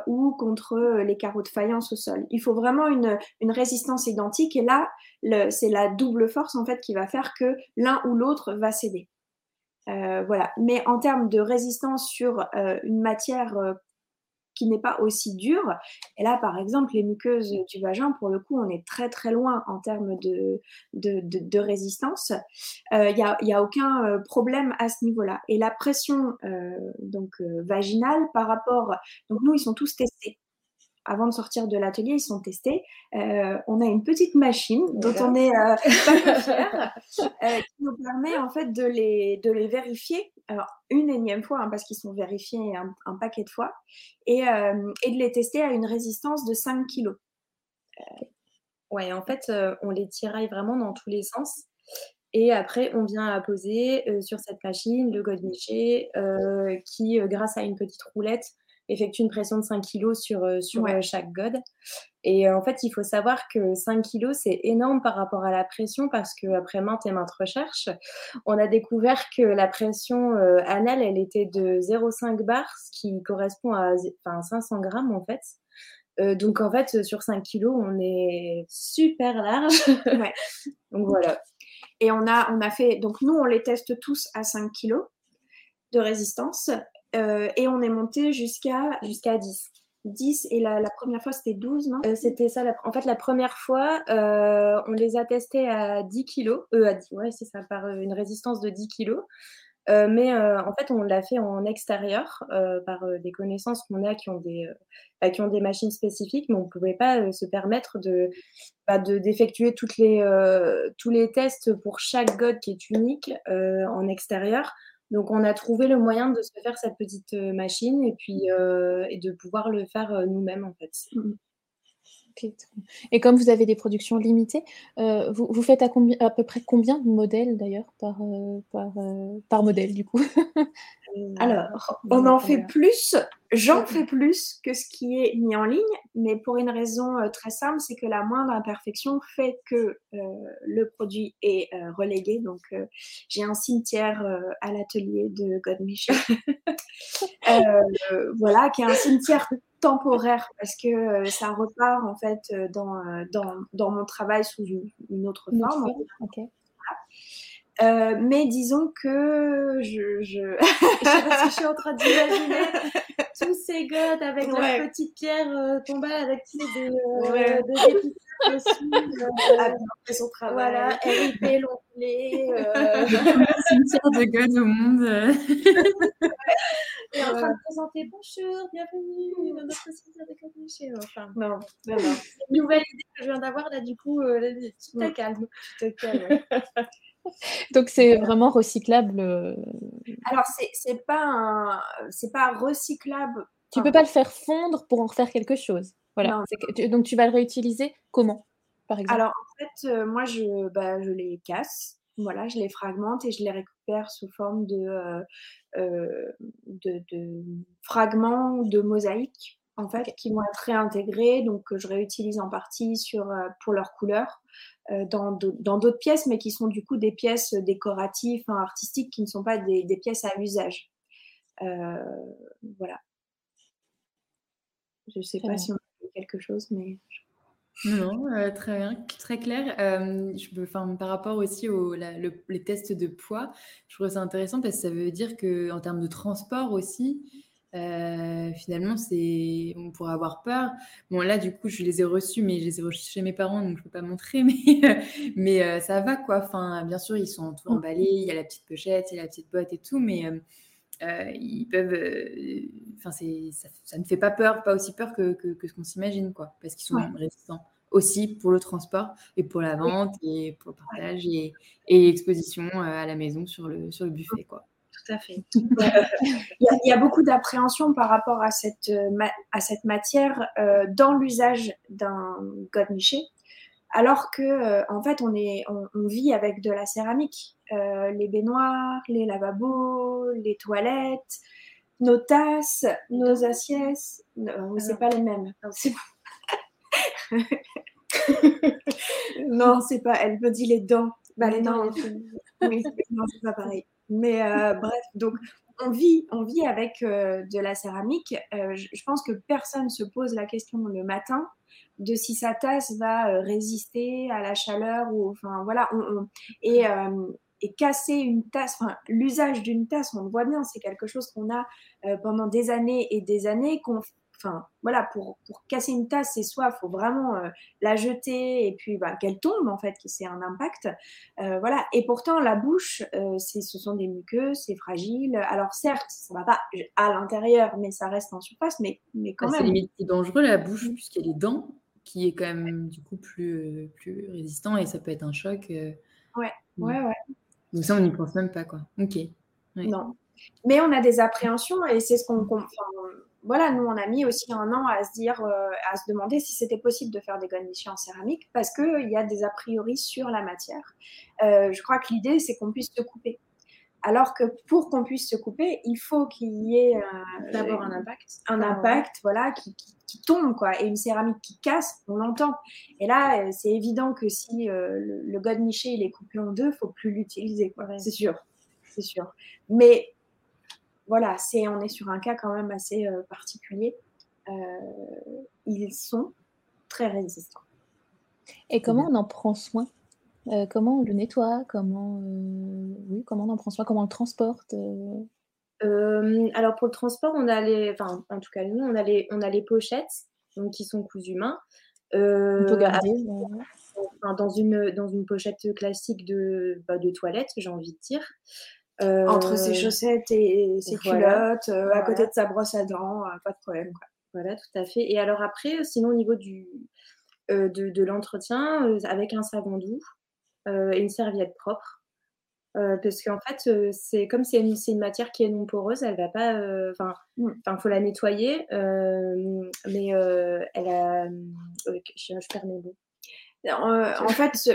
ou contre les carreaux de faïence au sol. Il faut vraiment une, une résistance identique et là, c'est la double force en fait qui va faire que l'un ou l'autre va céder. voilà. Mais en termes de résistance sur une matière qui n'est pas aussi dure. Et là, par exemple, les muqueuses du vagin, pour le coup, on est très très loin en termes de, résistance. Il euh, n'y a, a, aucun euh, problème à ce niveau-là. Et la pression euh, donc vaginale par rapport, donc nous, ils sont tous testés avant de sortir de l'atelier, ils sont testés. Euh, on a une petite machine dont on est euh, pas fier, euh, qui nous permet en fait de les, de les vérifier, alors une énième fois, hein, parce qu'ils sont vérifiés un, paquet de fois, et, et, de les tester à une résistance de 5 kg. Ouais, en fait, on les tiraille vraiment dans tous les sens. Et après, on vient à poser sur cette machine le godemiché qui, grâce à une petite roulette, effectue une pression de 5 kg sur, euh, sur euh, chaque god. Et euh, en fait, il faut savoir que 5 kg, c'est énorme par rapport à la pression parce qu'après maintes et maintes recherches, on a découvert que la pression anale, elle était de 0,5 bar, ce qui correspond à enfin, 500 grammes en fait. donc en fait, sur 5 kg, on est super large. Ouais. donc voilà. Et on a, on a fait, donc nous, on les teste tous à 5 kg de résistance. Euh, et on est monté jusqu'à jusqu'à 10. 10 et la, première fois c'était 12, non? Euh, C'était ça. en fait, la première fois, euh, on les a testés à 10 kilos. à 10, ouais, c'est ça, par une résistance de 10 kilos. mais en fait, on l'a fait en extérieur par des connaissances qu'on a qui ont des, bah, qui ont des machines spécifiques, mais on ne pouvait pas se permettre de, bah, d'effectuer les, tous les tests pour chaque god qui est unique en extérieur. Donc, on a trouvé le moyen de se faire cette petite euh, machine et puis euh, et de pouvoir le faire euh, nous-mêmes, en fait. Mmh. Et comme vous avez des productions limitées, vous, vous, faites à, peu près combien de modèles d'ailleurs par, par, par modèle du coup? Alors, on en fait plus, j'en fais plus que ce qui est mis en ligne, mais pour une raison euh, très simple, c'est que la moindre imperfection fait que euh, le produit est euh, relégué. Donc, j'ai un cimetière à l'atelier de God voilà, qui est un cimetière temporaire parce que ça repart en fait dans, dans, dans mon travail sous une, autre forme. Euh, mais disons que je, je... je, suis en train d'imaginer tous ces godes avec ouais. leur petite pierre euh, tombale avec des, euh, ouais. des dessus. Euh, son travail. Voilà, RIP l'onglet. Euh... cimetière de godes au monde. Et en train de présenter bonjour, bienvenue dans notre cimetière de godes Enfin, non, non, non. Une nouvelle idée que je viens d'avoir là, du coup, euh, tout est calme. Tout est calme. Donc c'est vraiment recyclable. Euh, Alors c'est pas c'est pas recyclable. Tu peux pas le faire fondre pour en refaire quelque chose. Voilà. donc tu vas le réutiliser comment, par exemple? Alors en fait, euh, moi je bah, je les casse. Voilà, je les fragmente et je les récupère sous forme de, euh, de, de fragments de mosaïques en fait, qui vont être réintégrés, donc que je réutilise en partie sur, pour leur couleur. Euh, dans d'autres pièces, mais qui sont du coup des pièces décoratives, artistiques, qui ne sont pas des, pièces à usage. Euh, voilà. Je ne sais pas si on a quelque chose, mais. Non, euh, très bien, très clair. Euh, je par rapport aussi aux les tests de poids, je trouve ça intéressant parce que ça veut dire qu'en termes de transport aussi, euh, finalement, c'est, on pourrait avoir peur. Bon, là, du coup, je les ai reçus, mais je les ai reçus chez mes parents, donc je ne peux pas montrer, mais, mais ça va, quoi. Enfin, bien sûr, ils sont tout emballés, il y a la petite pochette, il y a la petite boîte et tout, mais ils peuvent. Enfin, ça, ça, ne fait pas peur, pas aussi peur que, que, ce qu'on s'imagine, quoi, parce qu'ils sont résistants aussi pour le transport et pour la vente et pour le partage et, et l'exposition à la maison sur le, sur le buffet, quoi tout à fait. il, y a, beaucoup d'appréhension par rapport à cette, à cette matière euh, dans l'usage d'un godemiché, alors que euh, en fait on, est, on, vit avec de la céramique. Euh, les baignoires, les lavabos, les toilettes, nos tasses, nos assiettes, non, c'est pas les mêmes. non, c'est pas. Elle me dit les dents. Bah, les dents. oui, non, c'est pas pareil. Mais euh, bref, donc on vit, on vit avec euh, de la céramique. Euh, je, pense que personne se pose la question le matin de si sa tasse va résister à la chaleur ou enfin voilà. et, casser une tasse, l'usage d'une tasse, on le voit bien, c'est quelque chose qu'on a pendant des années et des années, qu'on Enfin, voilà, pour, pour casser une tasse, c'est soit il faut vraiment euh, la jeter et puis bah, qu'elle tombe, en fait, que c'est un impact. Euh, voilà. Et pourtant, la bouche, euh, ce sont des muqueuses, c'est fragile. Alors, certes, ça ne va pas à l'intérieur, mais ça reste en surface, mais, mais quand bah, même. C'est limite dangereux, la bouche, puisqu'il y a les dents, qui est quand même, du coup, plus, plus résistant et ça peut être un choc. ouais, ouais, ouais. Donc, ça, on n'y pense même pas, quoi. Ok. Non. Mais on a des appréhensions et c'est ce qu'on voilà, nous, on a mis aussi un an à se dire, euh, à se demander si c'était possible de faire des garnitions en céramique parce qu'il y a des a priori sur la matière. Euh, je crois que l'idée, c'est qu'on puisse se couper. Alors que pour qu'on puisse se couper, il faut qu'il y ait euh, d'abord un impact, un impact, voilà, qui, tombe quoi, et une céramique qui casse, on l'entend. Et là, c'est évident que si le, le god miché il est coupé en deux, faut plus l'utiliser, quoi. C'est sûr, c'est sûr. Mais voilà, c'est, on est sur un cas quand même assez euh, particulier. Euh, ils sont très résistants. Et comment on en prend soin? Euh, Comment on le nettoie? Comment, oui, comment on en prend soin? Comment on le transporte Alors pour le transport, on a les, enfin en tout cas nous, on a les, on a les pochettes, donc qui sont cousues main. on peut garder. dans une dans une pochette classique de, bah, de toilette, j'ai envie de dire. Entre ses euh, chaussettes et ses culottes, euh, à côté de sa brosse à dents, euh, pas de problème. Voilà, tout à fait. Et alors après, sinon au niveau du, de, de l'entretien, avec un savon doux et une serviette propre. parce qu'en fait, c'est comme c'est une, une, matière qui est non poreuse, elle va pas. Enfin, il mm. faut la nettoyer, mais elle a. je, perds mes mots. en fait,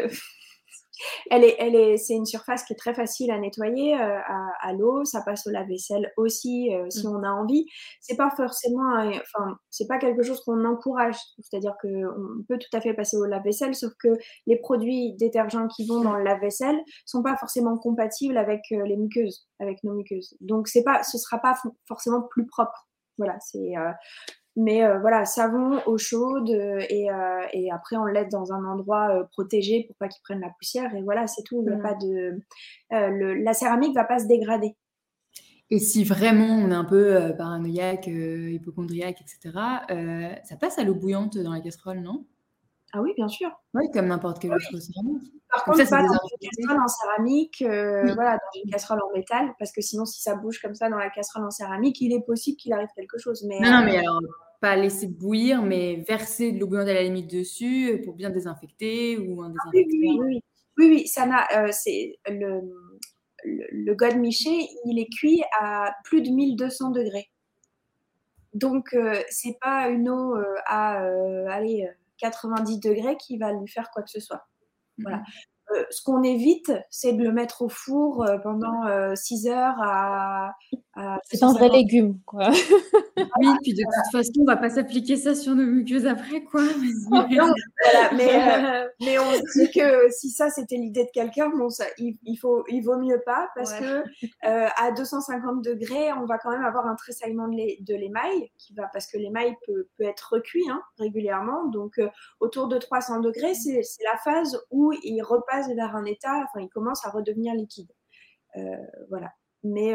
elle est, elle est, c'est une surface qui est très facile à nettoyer euh, à, l'eau. Ça passe au lave-vaisselle aussi euh, si mmh. on a envie. C'est pas forcément, enfin, c'est pas quelque chose qu'on encourage. C'est-à-dire qu'on peut tout à fait passer au lave-vaisselle, sauf que les produits détergents qui vont dans le lave-vaisselle sont pas forcément compatibles avec euh, les muqueuses, avec nos muqueuses. Donc c'est pas, ce sera pas forcément plus propre. Voilà, c'est mais euh, voilà, savon, eau chaude, euh, euh, et, après on l'aide dans un endroit protégé pour pas qu'il prenne la poussière. Et voilà, c'est tout. Il mmh. pas de, la céramique va pas se dégrader. Et si vraiment on est un peu paranoïaque, hypochondriaque, etc., ça passe à l'eau bouillante dans la casserole, non? Ah oui, bien sûr. Oui, comme n'importe quelle autre céramique. Par contre, pas dans une casserole en céramique, voilà, dans une casserole en métal, parce que sinon, si ça bouge comme ça dans la casserole en céramique, il est possible qu'il arrive quelque chose. Mais, non, non, mais alors, pas laisser bouillir, mais verser de l'eau bouillante à la limite dessus euh, pour bien désinfecter ou un ah désinfectant. oui, oui, oui, ça n'a, euh, c'est le, le, le god miché, il est cuit à plus de 1200 degrés. Donc, euh, c'est pas une eau à allez, 90 degrés qui va lui faire quoi que ce soit. Voilà. Mhm. Euh, ce qu'on évite, c'est de le mettre au four euh, pendant 6 euh, heures à. C'est un vrai légume, quoi. Oui, puis de toute façon, on va pas s'appliquer ça sur nos muqueuses après, quoi. mais, euh, mais on se dit que si ça c'était l'idée de quelqu'un, bon, ça, il, faut, il vaut mieux pas parce que euh, à 250 degrés, on va quand même avoir un tressaillement de l'émail qui va parce que l'émail peut, peut être recuit hein, régulièrement. Donc euh, autour de 300 degrés, c'est la phase où il repasse vers un état, enfin, il commence à redevenir liquide. voilà. Mais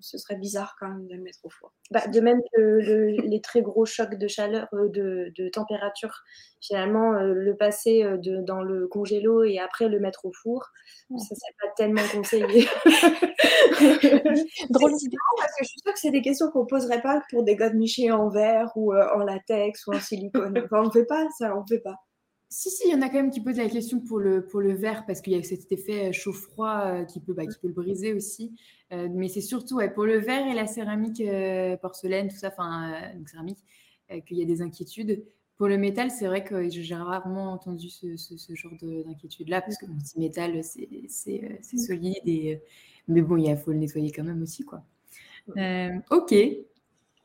ce serait bizarre quand même de le mettre au four. Bah, de même que les très gros chocs de chaleur, euh, de, température, finalement, euh, le passer euh, de, dans le congélo et après le mettre au four, ça ne serait pas tellement conseillé. Drôle parce que je suis sûre que c'est des questions qu'on ne poserait pas pour des de michés en verre ou en latex ou en silicone. Enfin, on ne fait pas ça, on ne fait pas. Si, si, il y en a quand même qui posent la question pour le, pour le verre, parce qu'il y a cet effet chaud-froid qui, peut, bah, qui peut le briser aussi. Euh, mais c'est surtout pour le verre et la céramique, euh, porcelaine, tout ça, enfin, euh, céramique, qu'il y a des inquiétudes. Pour le métal, c'est vrai que j'ai rarement entendu ce, ce, genre d'inquiétude-là, parce que le métal, c'est mmh. solide, et, mais bon, il faut le nettoyer quand même aussi. quoi. ok.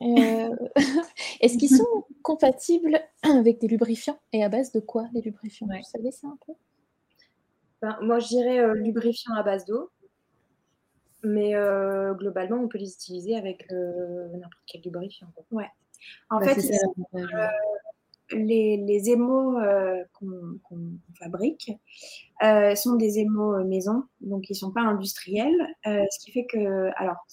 Est-ce qu'ils sont compatibles avec des lubrifiants Et à base de quoi, les lubrifiants? Vous savez ça un peu? Ben, Moi, je dirais lubrifiant à base d'eau. Mais euh, globalement, on peut les utiliser avec euh, n'importe quel lubrifiant. Ouais. En bah, fait, euh, les, les émaux qu'on fabrique sont des émaux maison, donc ils ne sont pas industriels. ce qui fait que, alors,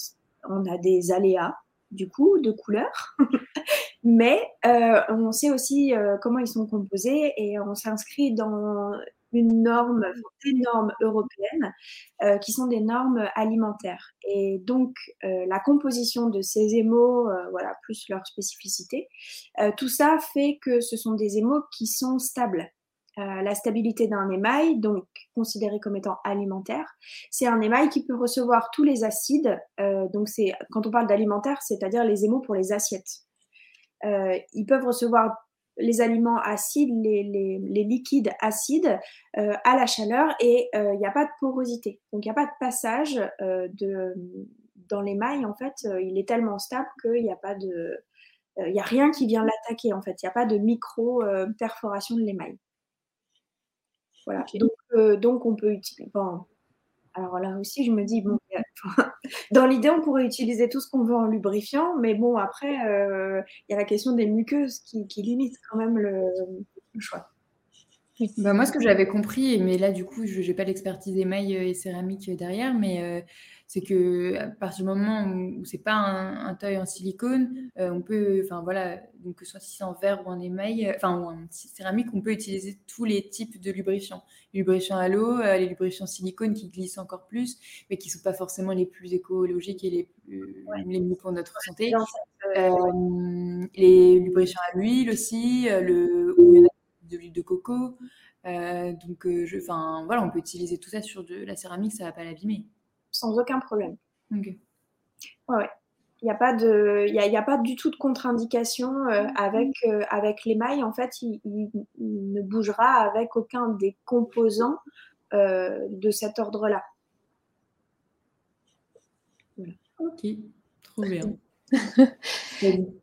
on a des aléas, du coup, de couleurs, mais on sait aussi comment ils sont composés et on s'inscrit dans une norme, des normes européennes euh, qui sont des normes alimentaires. Et donc, euh, la composition de ces émaux, euh, voilà, plus leur spécificité, tout ça fait que ce sont des émaux qui sont stables. La stabilité d'un émail, donc considéré comme étant alimentaire, c'est un émail qui peut recevoir tous les acides. donc, c'est quand on parle d'alimentaire, c'est-à-dire les émaux pour les assiettes. ils peuvent recevoir les aliments acides, les, liquides acides euh, à la chaleur et il euh, n'y a pas de porosité. Donc il n'y a pas de passage euh, dans l'émail, en fait, il est tellement stable qu'il n'y a pas de... Il n'y a rien qui vient l'attaquer, en fait. Il n'y a pas de micro-perforation de l'émail. Voilà. Donc, donc, on peut utiliser... Alors là aussi, je me dis, bon, dans l'idée, on pourrait utiliser tout ce qu'on veut en lubrifiant, mais bon, après, euh, il y a la question des muqueuses qui, limite quand même le, choix. Bah, moi, ce que j'avais compris, mais là, du coup, je n'ai pas l'expertise émail et céramique derrière, mais euh, c'est que à partir du moment où, c'est pas un, un, en silicone, euh, on peut, enfin voilà, donc que ce soit si c'est en verre ou en émail, euh, enfin ou en céramique, on peut utiliser tous les types de lubrifiants. Les lubrifiants à l'eau, euh, les lubrifiants silicone qui glissent encore plus, mais qui sont pas forcément les plus écologiques et les plus les mieux pour notre santé. les lubrifiants à l'huile aussi, le ou il y en a de l'huile de coco. donc, je, enfin voilà, on peut utiliser tout ça sur de la céramique, ça va pas l'abîmer sans aucun problème. Ouais, Il n'y a, pas de, il y a, pas du tout de contre-indication euh, mm-hmm. avec, euh, avec l'émail. En fait, il, ne bougera avec aucun des composants euh, de cet ordre-là. Ok, trop bien.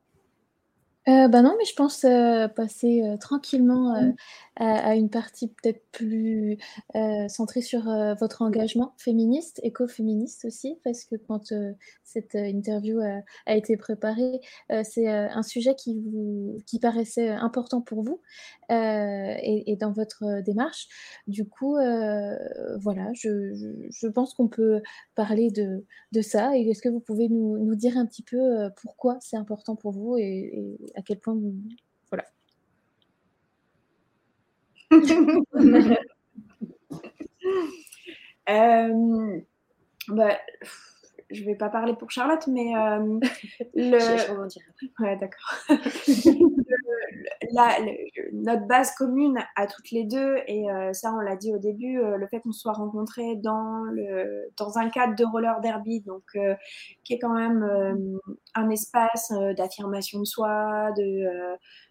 bah non, mais je pense passer tranquillement mm à, une partie peut-être plus euh, centrée sur euh, votre engagement féministe, écoféministe aussi, parce que quand euh, cette interview a, été préparée, c'est un sujet qui vous qui paraissait important pour vous et, dans votre démarche. Du coup, voilà, je, je, pense qu'on peut parler de, de ça. Et est-ce que vous pouvez nous, nous, dire un petit peu pourquoi c'est important pour vous et, à quel point vous, voilà. euh, bah, je vais pas parler pour Charlotte, mais euh, le... ouais, d'accord. notre base commune à toutes les deux, et euh, ça on l'a dit au début, euh, le fait qu'on soit rencontrés dans, le, dans un cadre de roller derby, donc qui est quand même un espace d'affirmation de soi, de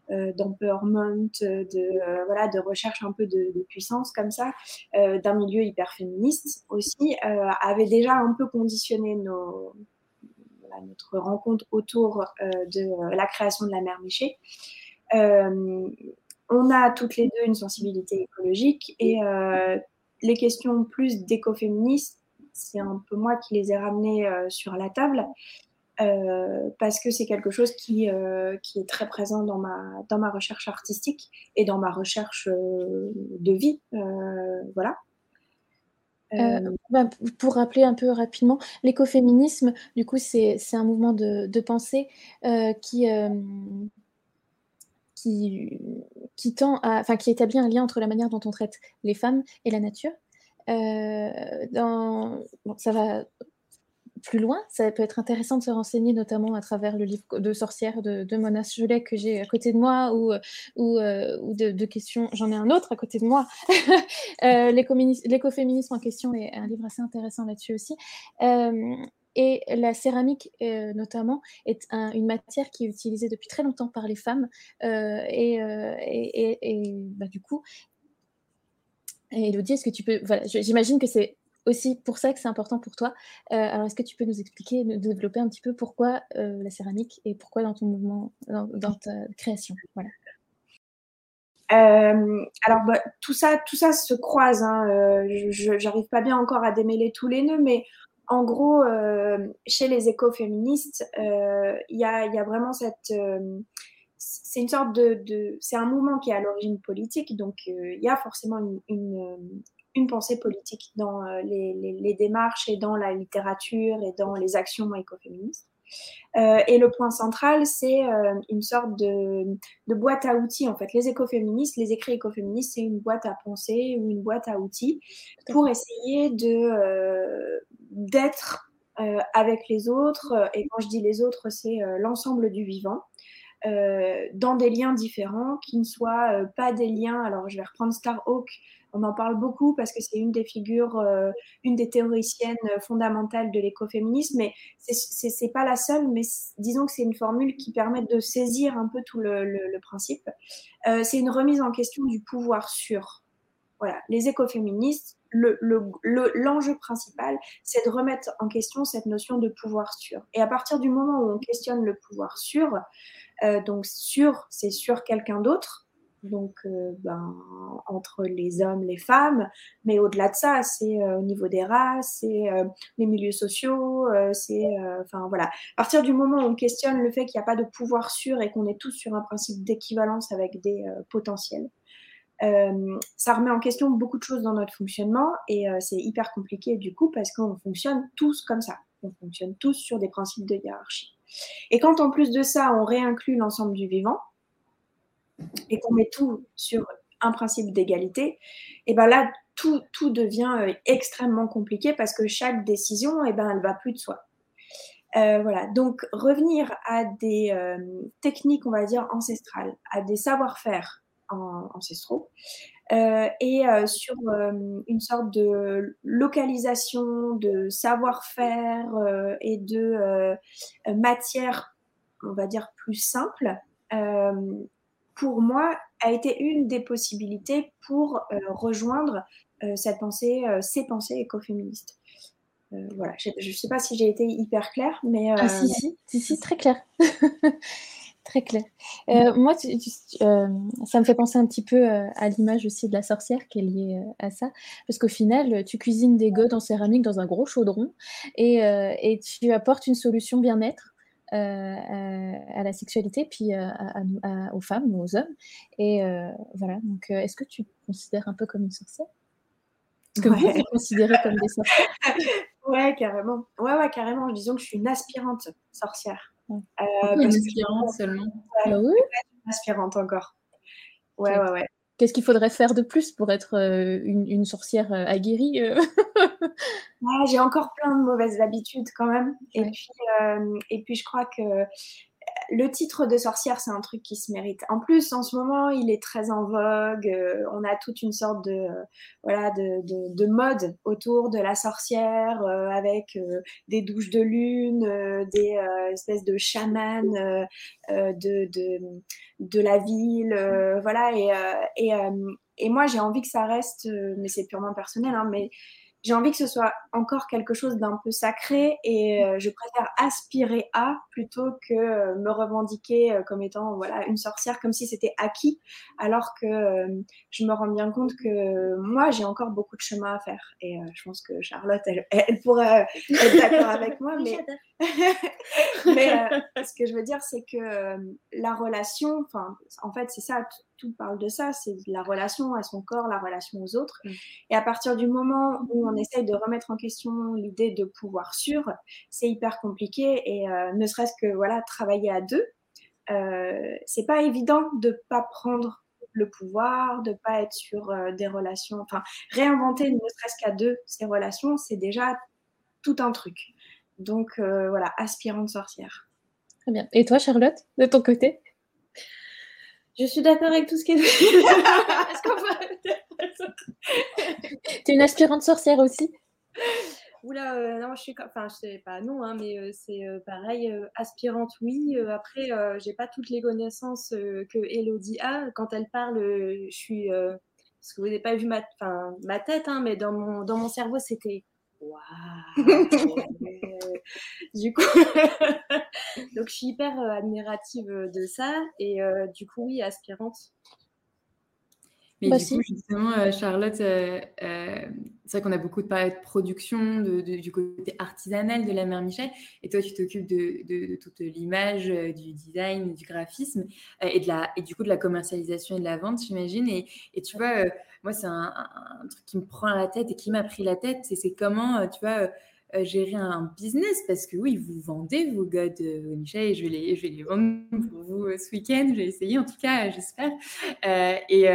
d'empowerment, de, euh, voilà, de recherche un peu de, puissance comme ça, euh, d'un milieu hyper féministe aussi, avait déjà un peu conditionné notre rencontre autour de la création de la mer Miché. on a toutes les deux une sensibilité écologique et les questions plus d'écoféministes, c'est un peu moi qui les ai ramenées sur la table. Euh, parce que c'est quelque chose qui, euh, qui est très présent dans ma, dans ma recherche artistique et dans ma recherche euh, de vie. voilà. Bah, pour rappeler un peu rapidement, l'écoféminisme, du coup, c'est un mouvement de, pensée qui, qui, qui, tend à, enfin, qui établit un lien entre la manière dont on traite les femmes et la nature. dans, bon, ça va plus loin, ça peut être intéressant de se renseigner, notamment à travers le livre de sorcière de, Mona Jolet que j'ai à côté de moi, ou, ou, euh, de, questions. J'en ai un autre à côté de moi. euh, L'écoféminisme en question est un livre assez intéressant là-dessus aussi. Euh, et la céramique, euh, notamment, est une matière qui est utilisée depuis très longtemps par les femmes. et, et, bah, du coup, Elodie, est-ce que tu peux. Voilà, j'imagine que c'est aussi pour ça que c'est important pour toi. Euh, alors, est-ce que tu peux nous expliquer, nous développer un petit peu pourquoi euh, la céramique et pourquoi dans ton mouvement, dans, ta création? Voilà. Euh, alors, bah, tout, ça, tout ça se croise. Hein. je n'arrive pas bien encore à démêler tous les nœuds, mais en gros, chez les écoféministes, il y a, vraiment cette c'est une sorte de, c'est un mouvement qui est à l'origine politique, donc il y a forcément une pensée politique dans euh, les, démarches et dans la littérature et dans les actions écoféministes. Euh, et le point central, c'est euh, une sorte de, boîte à outils. En fait, les écoféministes, les écrits écoféministes, c'est une boîte à penser ou une boîte à outils pour essayer de d'être avec les autres. Et quand je dis les autres, c'est l'ensemble du vivant. dans des liens différents qui ne soient pas des liens. Alors, je vais reprendre Starhawk on en parle beaucoup parce que c'est une des figures, euh, une des théoriciennes fondamentales de l'écoféminisme, mais c'est pas la seule, mais disons que c'est une formule qui permet de saisir un peu tout le, principe. Euh, c'est une remise en question du pouvoir sur. Voilà, les écoféministes, l'enjeu principal, c'est de remettre en question cette notion de pouvoir sur. Et à partir du moment où on questionne le pouvoir sur, euh, donc sur, c'est sur quelqu'un d'autre, donc euh, ben, entre les hommes, les femmes, mais au-delà de ça, c'est euh, au niveau des races, c'est euh, les milieux sociaux, c'est enfin voilà. À partir du moment où on questionne le fait qu'il n'y a pas de pouvoir sûr et qu'on est tous sur un principe d'équivalence avec des potentiels, ça remet en question beaucoup de choses dans notre fonctionnement et c'est hyper compliqué du coup parce qu'on fonctionne tous comme ça. On fonctionne tous sur des principes de hiérarchie. Et quand en plus de ça, on réinclut l'ensemble du vivant, et qu'on met tout sur un principe d'égalité, et ben là, tout, tout devient euh, extrêmement compliqué parce que chaque décision, et ben, elle va plus de soi. Euh, voilà, donc revenir à des euh, techniques, on va dire, ancestrales, à des savoir-faire ancestraux, et sur une sorte de localisation de savoir-faire et de matière, on va dire, plus simple, pour moi, a été une des possibilités pour euh, rejoindre euh, cette pensée, euh, ces pensées écoféministes. voilà, je ne sais pas si j'ai été hyper claire, mais... Ah, si, si, si, si, très clair. très clair. moi, ça me fait penser un petit peu à l'image aussi de la sorcière qui est liée à ça, parce qu'au final, tu cuisines des godes en céramique dans un gros chaudron et, et tu apportes une solution bien-être euh, à, la sexualité, puis euh, aux femmes ou aux hommes. Et euh, voilà, donc est-ce que tu te considères un peu comme une sorcière? Est-ce que vous vous considérez comme des sorcières? Ouais, carrément. Ouais, ouais, carrément. Disons que je suis une aspirante sorcière. une aspirante seulement? Ah oui. Une aspirante encore. Ouais, ouais, ouais. Qu'est-ce qu'il faudrait faire de plus pour être une, sorcière aguerrie J'ai encore plein de mauvaises habitudes quand même. Et, puis, et puis, je crois que le titre de sorcière, c'est un truc qui se mérite. En plus, en ce moment, il est très en vogue. Euh, on a toute une sorte de, euh, mode autour de la sorcière, euh, avec des douches de lune, des espèces de chamans de, la ville. voilà. Et moi, j'ai envie que ça reste, mais c'est purement personnel, hein, mais j'ai envie que ce soit encore quelque chose d'un peu sacré et euh, je préfère aspirer à plutôt que euh, me revendiquer euh, comme étant voilà une sorcière comme si c'était acquis alors que je me rends bien compte que moi j'ai encore beaucoup de chemin à faire et je pense que Charlotte elle, elle pourrait être d'accord avec moi mais, mais ce que je veux dire c'est que la relation enfin en fait c'est ça tout parle de ça, c'est la relation à son corps, la relation aux autres. Mm. Et à partir du moment où on essaye de remettre en question l'idée de pouvoir sûr, c'est hyper compliqué. Et euh, ne serait-ce que voilà, travailler à deux, euh, c'est pas évident de pas prendre le pouvoir, de pas être sur euh, des relations, enfin réinventer ne serait-ce qu'à deux ces relations, c'est déjà tout un truc. Donc voilà, aspirante sorcière. Très bien. Et toi, Charlotte, de ton côté? Je suis d'accord avec tout ce est dit. Est-ce qu'on Tu es une aspirante sorcière aussi? Oula, euh, non, je suis, enfin, je sais pas, non, hein, mais euh, c'est euh, pareil, aspirante, oui. après, j'ai pas toutes les connaissances que Elodie a. Quand elle parle, je suis, parce que vous n'avez pas vu ma, ma tête, hein, mais dans mon, dans mon cerveau, c'était du coup, donc je suis hyper euh, admirative euh, de ça et euh, du coup, oui, aspirante. Mais bah, du coup, justement, Charlotte, c'est vrai qu'on a beaucoup de parlé de production, de, du côté artisanal de la mère Michel, et toi, tu t'occupes de, de, toute l'image, du design, du graphisme, et, de la, et du coup de la commercialisation et de la vente, j'imagine. Et, et, tu vois, moi, c'est un, truc qui me prend la tête et qui m'a pris la tête, c'est comment, euh, tu vois, euh, euh, gérer un business parce que oui, vous vendez vos godes, Michel, et je vais, les, je vais les vendre pour vous ce week-end. Je vais essayer, en tout cas, j'espère. et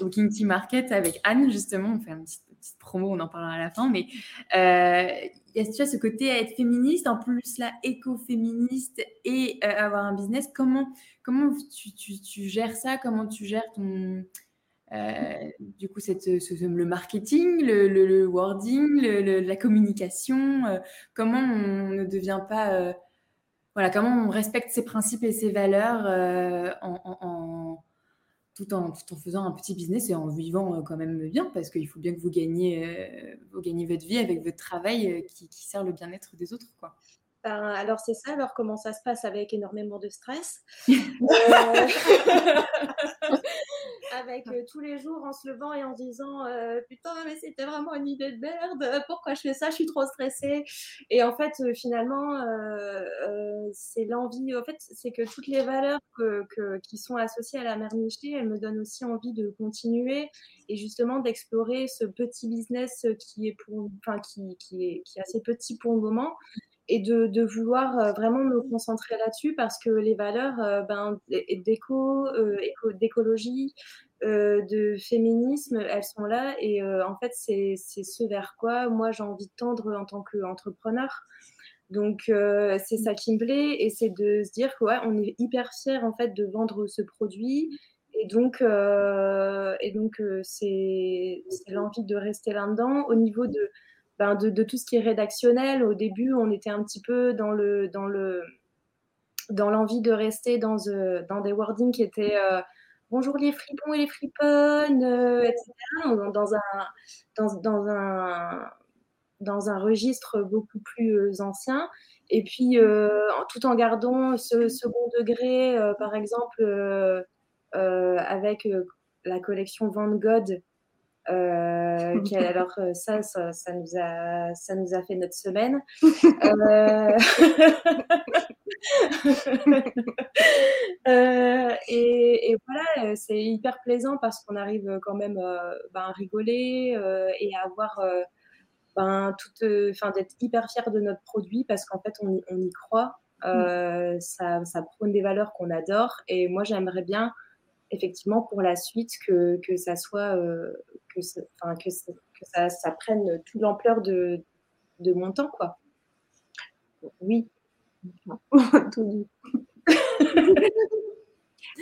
au, King Tea Market avec Anne, justement, on fait un petit petite promo, on en parlera à la fin, mais il y a tu vois, ce côté à être féministe, en plus là, écoféministe et avoir un business? Comment, comment tu, tu, tu, gères ça? Comment tu gères ton, euh, du coup, cette, le marketing, le, wording, la communication, euh, comment on ne devient pas, euh, voilà, comment on respecte ses principes et ses valeurs en, tout, en, tout en faisant un petit business et en vivant quand même bien, parce qu'il faut bien que vous gagnez, vous gagnez votre vie avec votre travail qui, qui sert le bien-être des autres, quoi. Ben, alors c'est ça, alors comment ça se passe avec énormément de stress? avec euh, tous les jours en se levant et en disant euh, putain mais c'était vraiment une idée de merde. Pourquoi je fais ça? Je suis trop stressée. Et en fait euh, finalement c'est l'envie en fait c'est que toutes les valeurs que, qui sont associées à la mère Michée elles me donnent aussi envie de continuer et justement d'explorer ce petit business qui est pour enfin qui, qui, est, qui est assez petit pour le moment et de, vouloir vraiment me concentrer là-dessus parce que les valeurs ben, d'éco, d'écologie, euh, de féminisme, elles sont là et euh, en fait c'est ce vers quoi moi j'ai envie de tendre en tant qu'entrepreneur. Donc euh, c'est ça qui me plaît et c'est de se dire qu'on ouais, est hyper fier en fait de vendre ce produit et donc et donc c'est l'envie de rester là-dedans au niveau de, ben, de, tout ce qui est rédactionnel. Au début on était un petit peu dans le dans le dans l'envie de rester dans, dans des wordings qui étaient bonjour les fripons et les friponnes, euh, etc. Dans un, dans, un, dans un registre beaucoup plus euh, ancien. Et puis, euh, tout en gardant ce second degré, par exemple, avec la collection Van Gogh, euh, alors ça, ça, ça, nous a, ça nous a fait notre semaine. euh... euh, et, et, voilà, c'est hyper plaisant parce qu'on arrive quand même euh, ben, à rigoler euh, et à avoir ben, enfin d'être hyper fier de notre produit parce qu'en fait on, on, y croit. Mm. ça, ça prône des valeurs qu'on adore et moi j'aimerais bien effectivement pour la suite que, que ça soit que, enfin, que, que ça, ça, prenne toute l'ampleur de, de mon temps quoi. Oui.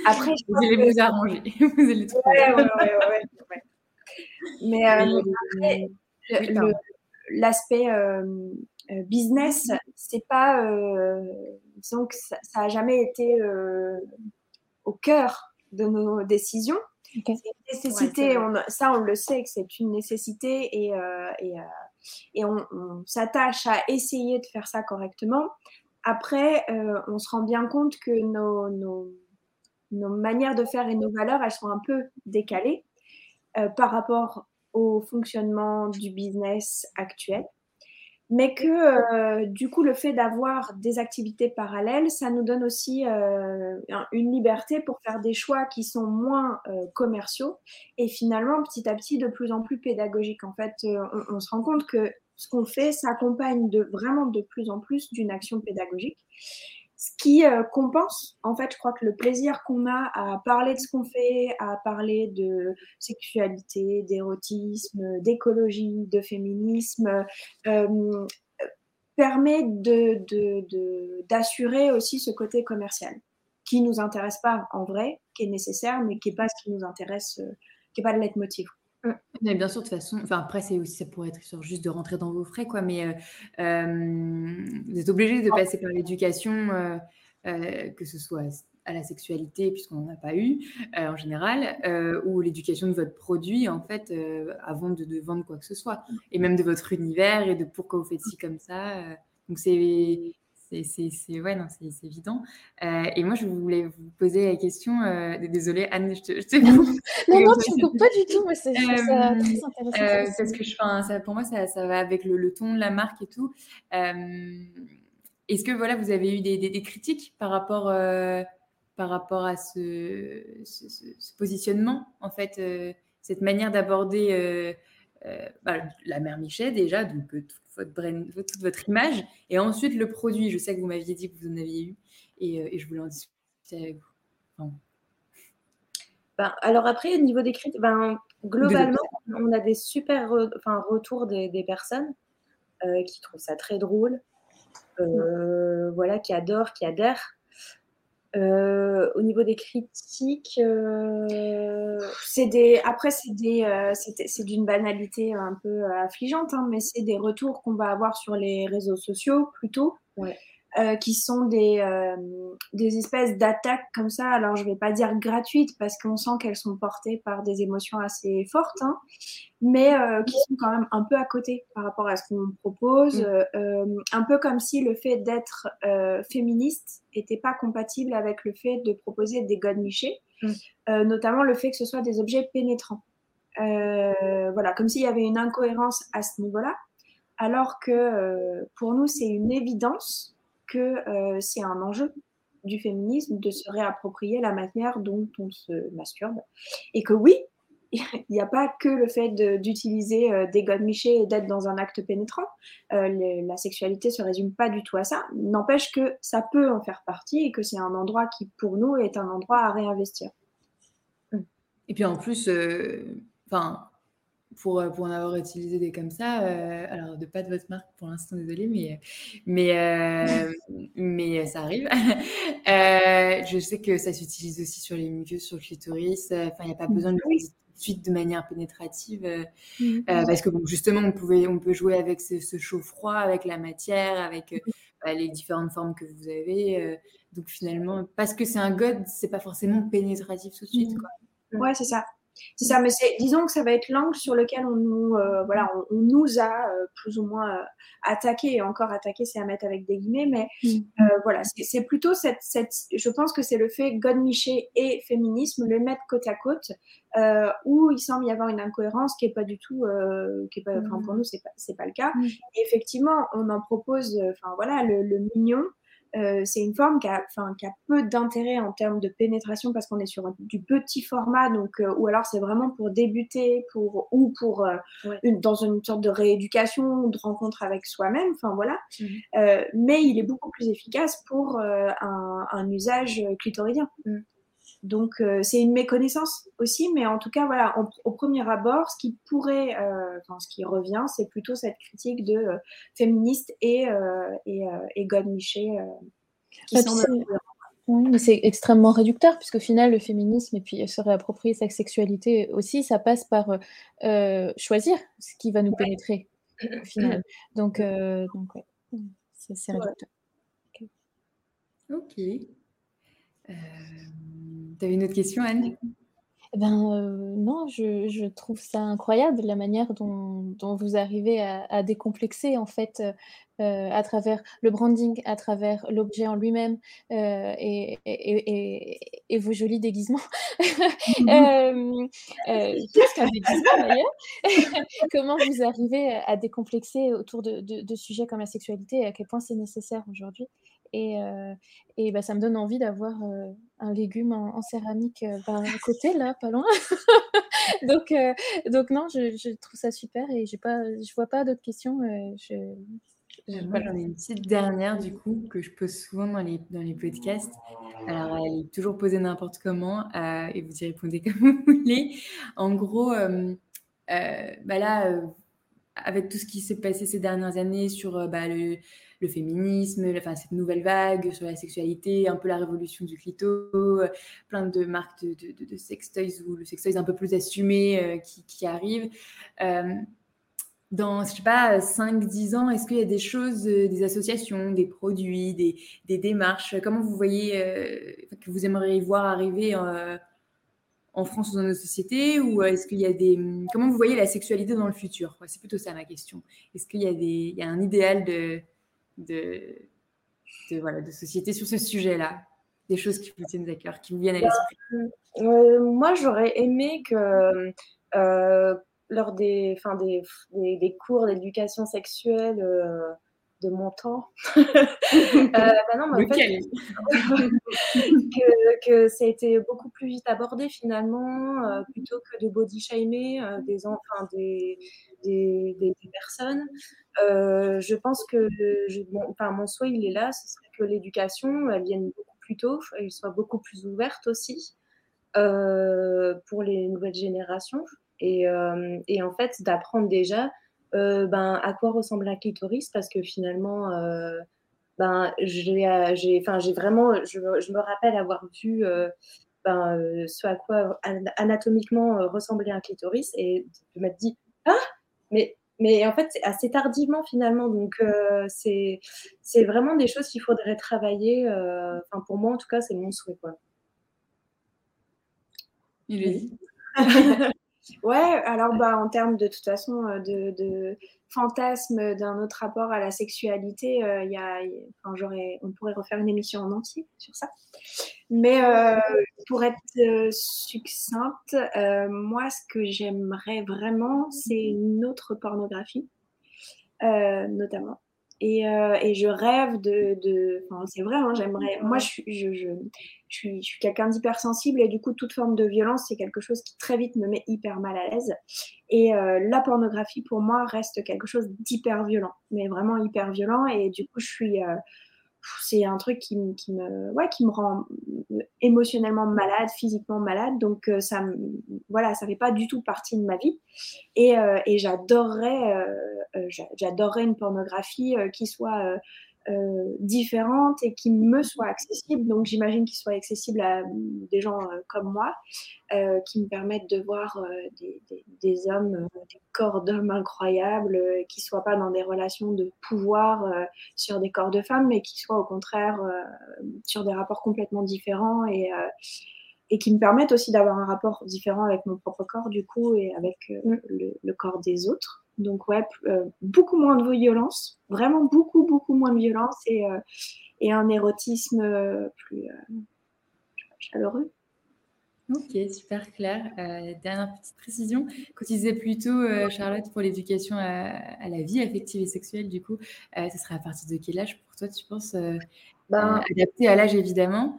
Après, vous allez vous arranger. vous allez trouver. Ouais, ouais, ouais, Mais euh, l'aspect euh, euh, business, c'est pas, disons que ça, n'a jamais été au cœur de nos décisions. C'est une nécessité, ça on le sait que c'est une nécessité et, et, et on, s'attache à essayer de faire ça correctement. Après, on se rend bien compte que nos, nos, nos, manières de faire et nos valeurs, elles sont un peu décalées par rapport au fonctionnement du business actuel mais que euh, du coup le fait d'avoir des activités parallèles, ça nous donne aussi euh, une liberté pour faire des choix qui sont moins euh, commerciaux et finalement petit à petit de plus en plus pédagogiques. En fait, on, on, se rend compte que ce qu'on fait s'accompagne de vraiment de plus en plus d'une action pédagogique ce qui euh, compense, en fait, je crois que le plaisir qu'on a à parler de ce qu'on fait, à parler de sexualité, d'érotisme, d'écologie, de féminisme, euh, permet d'assurer de, aussi ce côté commercial qui nous intéresse pas en vrai, qui est nécessaire, mais qui n'est pas ce qui nous intéresse, euh, qui n'est pas le leitmotiv. Mais bien sûr, de toute façon, enfin après, c'est aussi, ça pourrait être juste de rentrer dans vos frais, quoi, mais euh, euh, vous êtes obligé de passer par l'éducation, euh, que ce soit à la sexualité, puisqu'on n'en a pas eu en général, ou l'éducation de votre produit, en fait, avant de, de, vendre quoi que ce soit, et même de votre univers et de pourquoi vous faites ci comme ça. donc, c'est c'est ouais, non, c'est évident. Euh, et moi, je voulais vous poser la question. Euh, désolée, Anne, je te, je Non, non, tu ne coupes pas du tout. c'est ça euh, très intéressant. parce que je, ça, pour moi, ça, ça va avec le, ton, la marque et tout. Est-ce que voilà, vous avez eu des, des, critiques par rapport, par rapport à ce, ce, positionnement, en fait, cette manière d'aborder bah, la mère Michel déjà, donc votre, brand, toute votre image, et ensuite le produit. Je sais que vous m'aviez dit que vous en aviez eu, et, euh, je voulais en discuter avec vous. Ben, alors après, au niveau des critiques, ben, globalement, on a des super enfin, retours des, des personnes euh, qui trouvent ça très drôle, euh, voilà, qui adorent, qui adhèrent. Euh, au niveau des critiques, euh, c'est des. Après, c'est des. Euh, c'est d'une banalité un peu affligeante, hein, mais c'est des retours qu'on va avoir sur les réseaux sociaux plutôt. Ouais. Euh, qui sont des, euh, des espèces d'attaques comme ça. Alors, je vais pas dire gratuites parce qu'on sent qu'elles sont portées par des émotions assez fortes, hein, mais euh, qui sont quand même un peu à côté par rapport à ce qu'on propose. Mm. un peu comme si le fait d'être féministe n'était pas compatible avec le fait de proposer des godemichés, mm. notamment le fait que ce soit des objets pénétrants. voilà, comme s'il y avait une incohérence à ce niveau-là, alors que pour nous, c'est une évidence que euh, c'est un enjeu du féminisme de se réapproprier la manière dont on se masturbe. Et que oui, il n'y a pas que le fait d'utiliser euh, des godemichés et d'être dans un acte pénétrant. Euh, la sexualité se résume pas du tout à ça. N'empêche que ça peut en faire partie et que c'est un endroit qui, pour nous, est un endroit à réinvestir. Et puis en plus, enfin, pour en avoir utilisé des comme ça. Euh, alors, de pas de votre marque pour l'instant, désolé, mais, mais, euh, mais ça arrive. je sais que ça s'utilise aussi sur les muqueuses, sur le clitoris. Enfin, il n'y a pas besoin de le suite de manière pénétrative mmh. parce que justement on pouvait on peut jouer avec ce, chaud froid avec la matière avec bah, les différentes formes que vous avez donc finalement parce que c'est un god c'est pas forcément pénétratif tout de suite mmh. quoi. ouais c'est ça c'est ça, mais disons que ça va être l'angle sur lequel on nous, euh, voilà, on, nous a euh, plus ou moins euh, attaqué, et encore attaqué, c'est à mettre avec des guillemets, mais mm. voilà, c'est, plutôt cette, cette, je pense que c'est le fait God Miché et féminisme, le mettre côte à côte, où il semble y avoir une incohérence qui est pas du tout, qui est pas, pour mm. nous, c'est pas, pas le cas. Mm. Et effectivement, on en propose, enfin voilà, le, le mignon, euh, c'est une forme qui a, qui a peu d'intérêt en termes de pénétration parce qu'on est sur du petit format, donc euh, ou alors c'est vraiment pour débuter, pour ou pour euh, une, dans une sorte de rééducation, de rencontre avec soi-même. Enfin voilà. Mmh. mais il est beaucoup plus efficace pour un, un, usage clitoridien. Mmh. Donc euh, c'est une méconnaissance aussi, mais en tout cas voilà, au premier abord, ce qui pourrait, euh, enfin ce qui revient, c'est plutôt cette critique de euh, féministe et et, et God Miché qui oui, mais c'est extrêmement réducteur, puisqu'au final, le féminisme et puis se réapproprier sa sexualité aussi, ça passe par choisir ce qui va nous pénétrer, au final. Donc, donc c'est réducteur. Ok. Tu avais une autre question, Anne? Eh ben, non, je, trouve ça incroyable la manière dont, vous arrivez à, décomplexer en fait à travers le branding, à travers l'objet en lui-même et, vos jolis déguisements. Plus qu'un déguisement d'ailleurs. Comment vous arrivez à décomplexer autour de, sujets comme la sexualité et à quel point c'est nécessaire aujourd'hui? Et, et bah, ça me donne envie d'avoir un légume en, céramique euh, à côté, là, pas loin. donc, euh, donc non, je, trouve ça super et j'ai pas, je vois pas d'autres questions. Euh, je, moi, j'en ai une petite dernière, du coup, que je pose souvent dans les, dans les podcasts. Alors, elle est toujours posée n'importe comment et vous y répondez comme vous voulez. En gros, bah là, avec tout ce qui s'est passé ces dernières années sur bah, le, le féminisme, enfin, cette nouvelle vague sur la sexualité, un peu la révolution du clito, plein de marques de, de, sextoys où le sextoy est un peu plus assumé euh, qui, qui arrivent. Euh, dans, je sais pas, 5-10 ans, est-ce qu'il y a des choses, euh, des associations, des produits, des, des démarches? Comment vous voyez que vous aimeriez voir arriver en France ou dans nos sociétés Ou est-ce qu'il y a des. Comment vous voyez la sexualité dans le futur? C'est plutôt ça ma question. Est-ce qu'il y, a des, il y a un idéal de, de, de, voilà, de société sur ce sujet-là. Des choses qui vous tiennent à cœur, qui vous viennent à bah, l'esprit. euh, Moi, j'aurais aimé que euh, lors des, fin, des, des, cours d'éducation sexuelle euh, de mon temps, bah non, que, que ça a été beaucoup plus vite abordé finalement, plutôt que de body shamer des, enfin, des, des, des, personnes. Euh, je pense que je, enfin, mon souhait, il est là, ce serait que l'éducation, elle vienne beaucoup plus tôt, elle soit beaucoup plus ouverte aussi euh, pour les nouvelles générations. Et, euh, et en fait, d'apprendre déjà ben, à quoi ressemble un clitoris, parce que finalement, ben, j'ai, enfin, j'ai vraiment, je, je, me rappelle avoir vu ben, ce à quoi anatomiquement ressemblait un clitoris et de m'être dit, ah, mais mais en fait, c'est assez tardivement finalement. Donc, euh, c'est vraiment des choses qu'il faudrait travailler. Euh, enfin, pour moi, en tout cas, c'est mon souhait. Quoi. Il est dit. ouais, alors bah, en termes de toute façon euh, de, de d'un autre rapport à la sexualité, il y a, enfin, on pourrait refaire une émission en entier sur ça. Mais pour être succincte, moi, ce que j'aimerais vraiment, c'est une autre pornographie, notamment. Et, et, je rêve de. de enfin, c'est vrai, hein, j'aimerais. Moi, je, je, je, je suis, je suis quelqu'un d'hypersensible et du coup, toute forme de violence, c'est quelque chose qui très vite me met hyper mal à l'aise. Et la pornographie, pour moi, reste quelque chose d'hyper violent, mais vraiment hyper violent. Et du coup, je suis c'est un truc qui, me, ouais, qui me rend émotionnellement malade, physiquement malade. Donc, euh, ça, voilà, ça fait pas du tout partie de ma vie. Et, euh, et j'adorerais, euh, j'adorerais une pornographie qui soit euh, différentes et qui me soient accessibles. Donc j'imagine qu'ils soient accessibles à des gens euh, comme moi, euh, qui me permettent de voir des, des, hommes, des corps d'hommes incroyables, qui ne soient pas dans des relations de pouvoir sur des corps de femmes, mais qui soient au contraire sur des rapports complètement différents et et qui me permettent aussi d'avoir un rapport différent avec mon propre corps du coup et avec le, le corps des autres. Donc ouais, euh, beaucoup moins de violence, vraiment beaucoup, beaucoup moins de violence et, euh, et un érotisme euh, plus chaleureux. Ok, super clair. dernière petite précision, quand tu disais plutôt, Charlotte, pour l'éducation à, la vie affective et sexuelle, du coup, ce serait à partir de quel âge pour toi, tu penses ben... Adapté à l'âge, évidemment?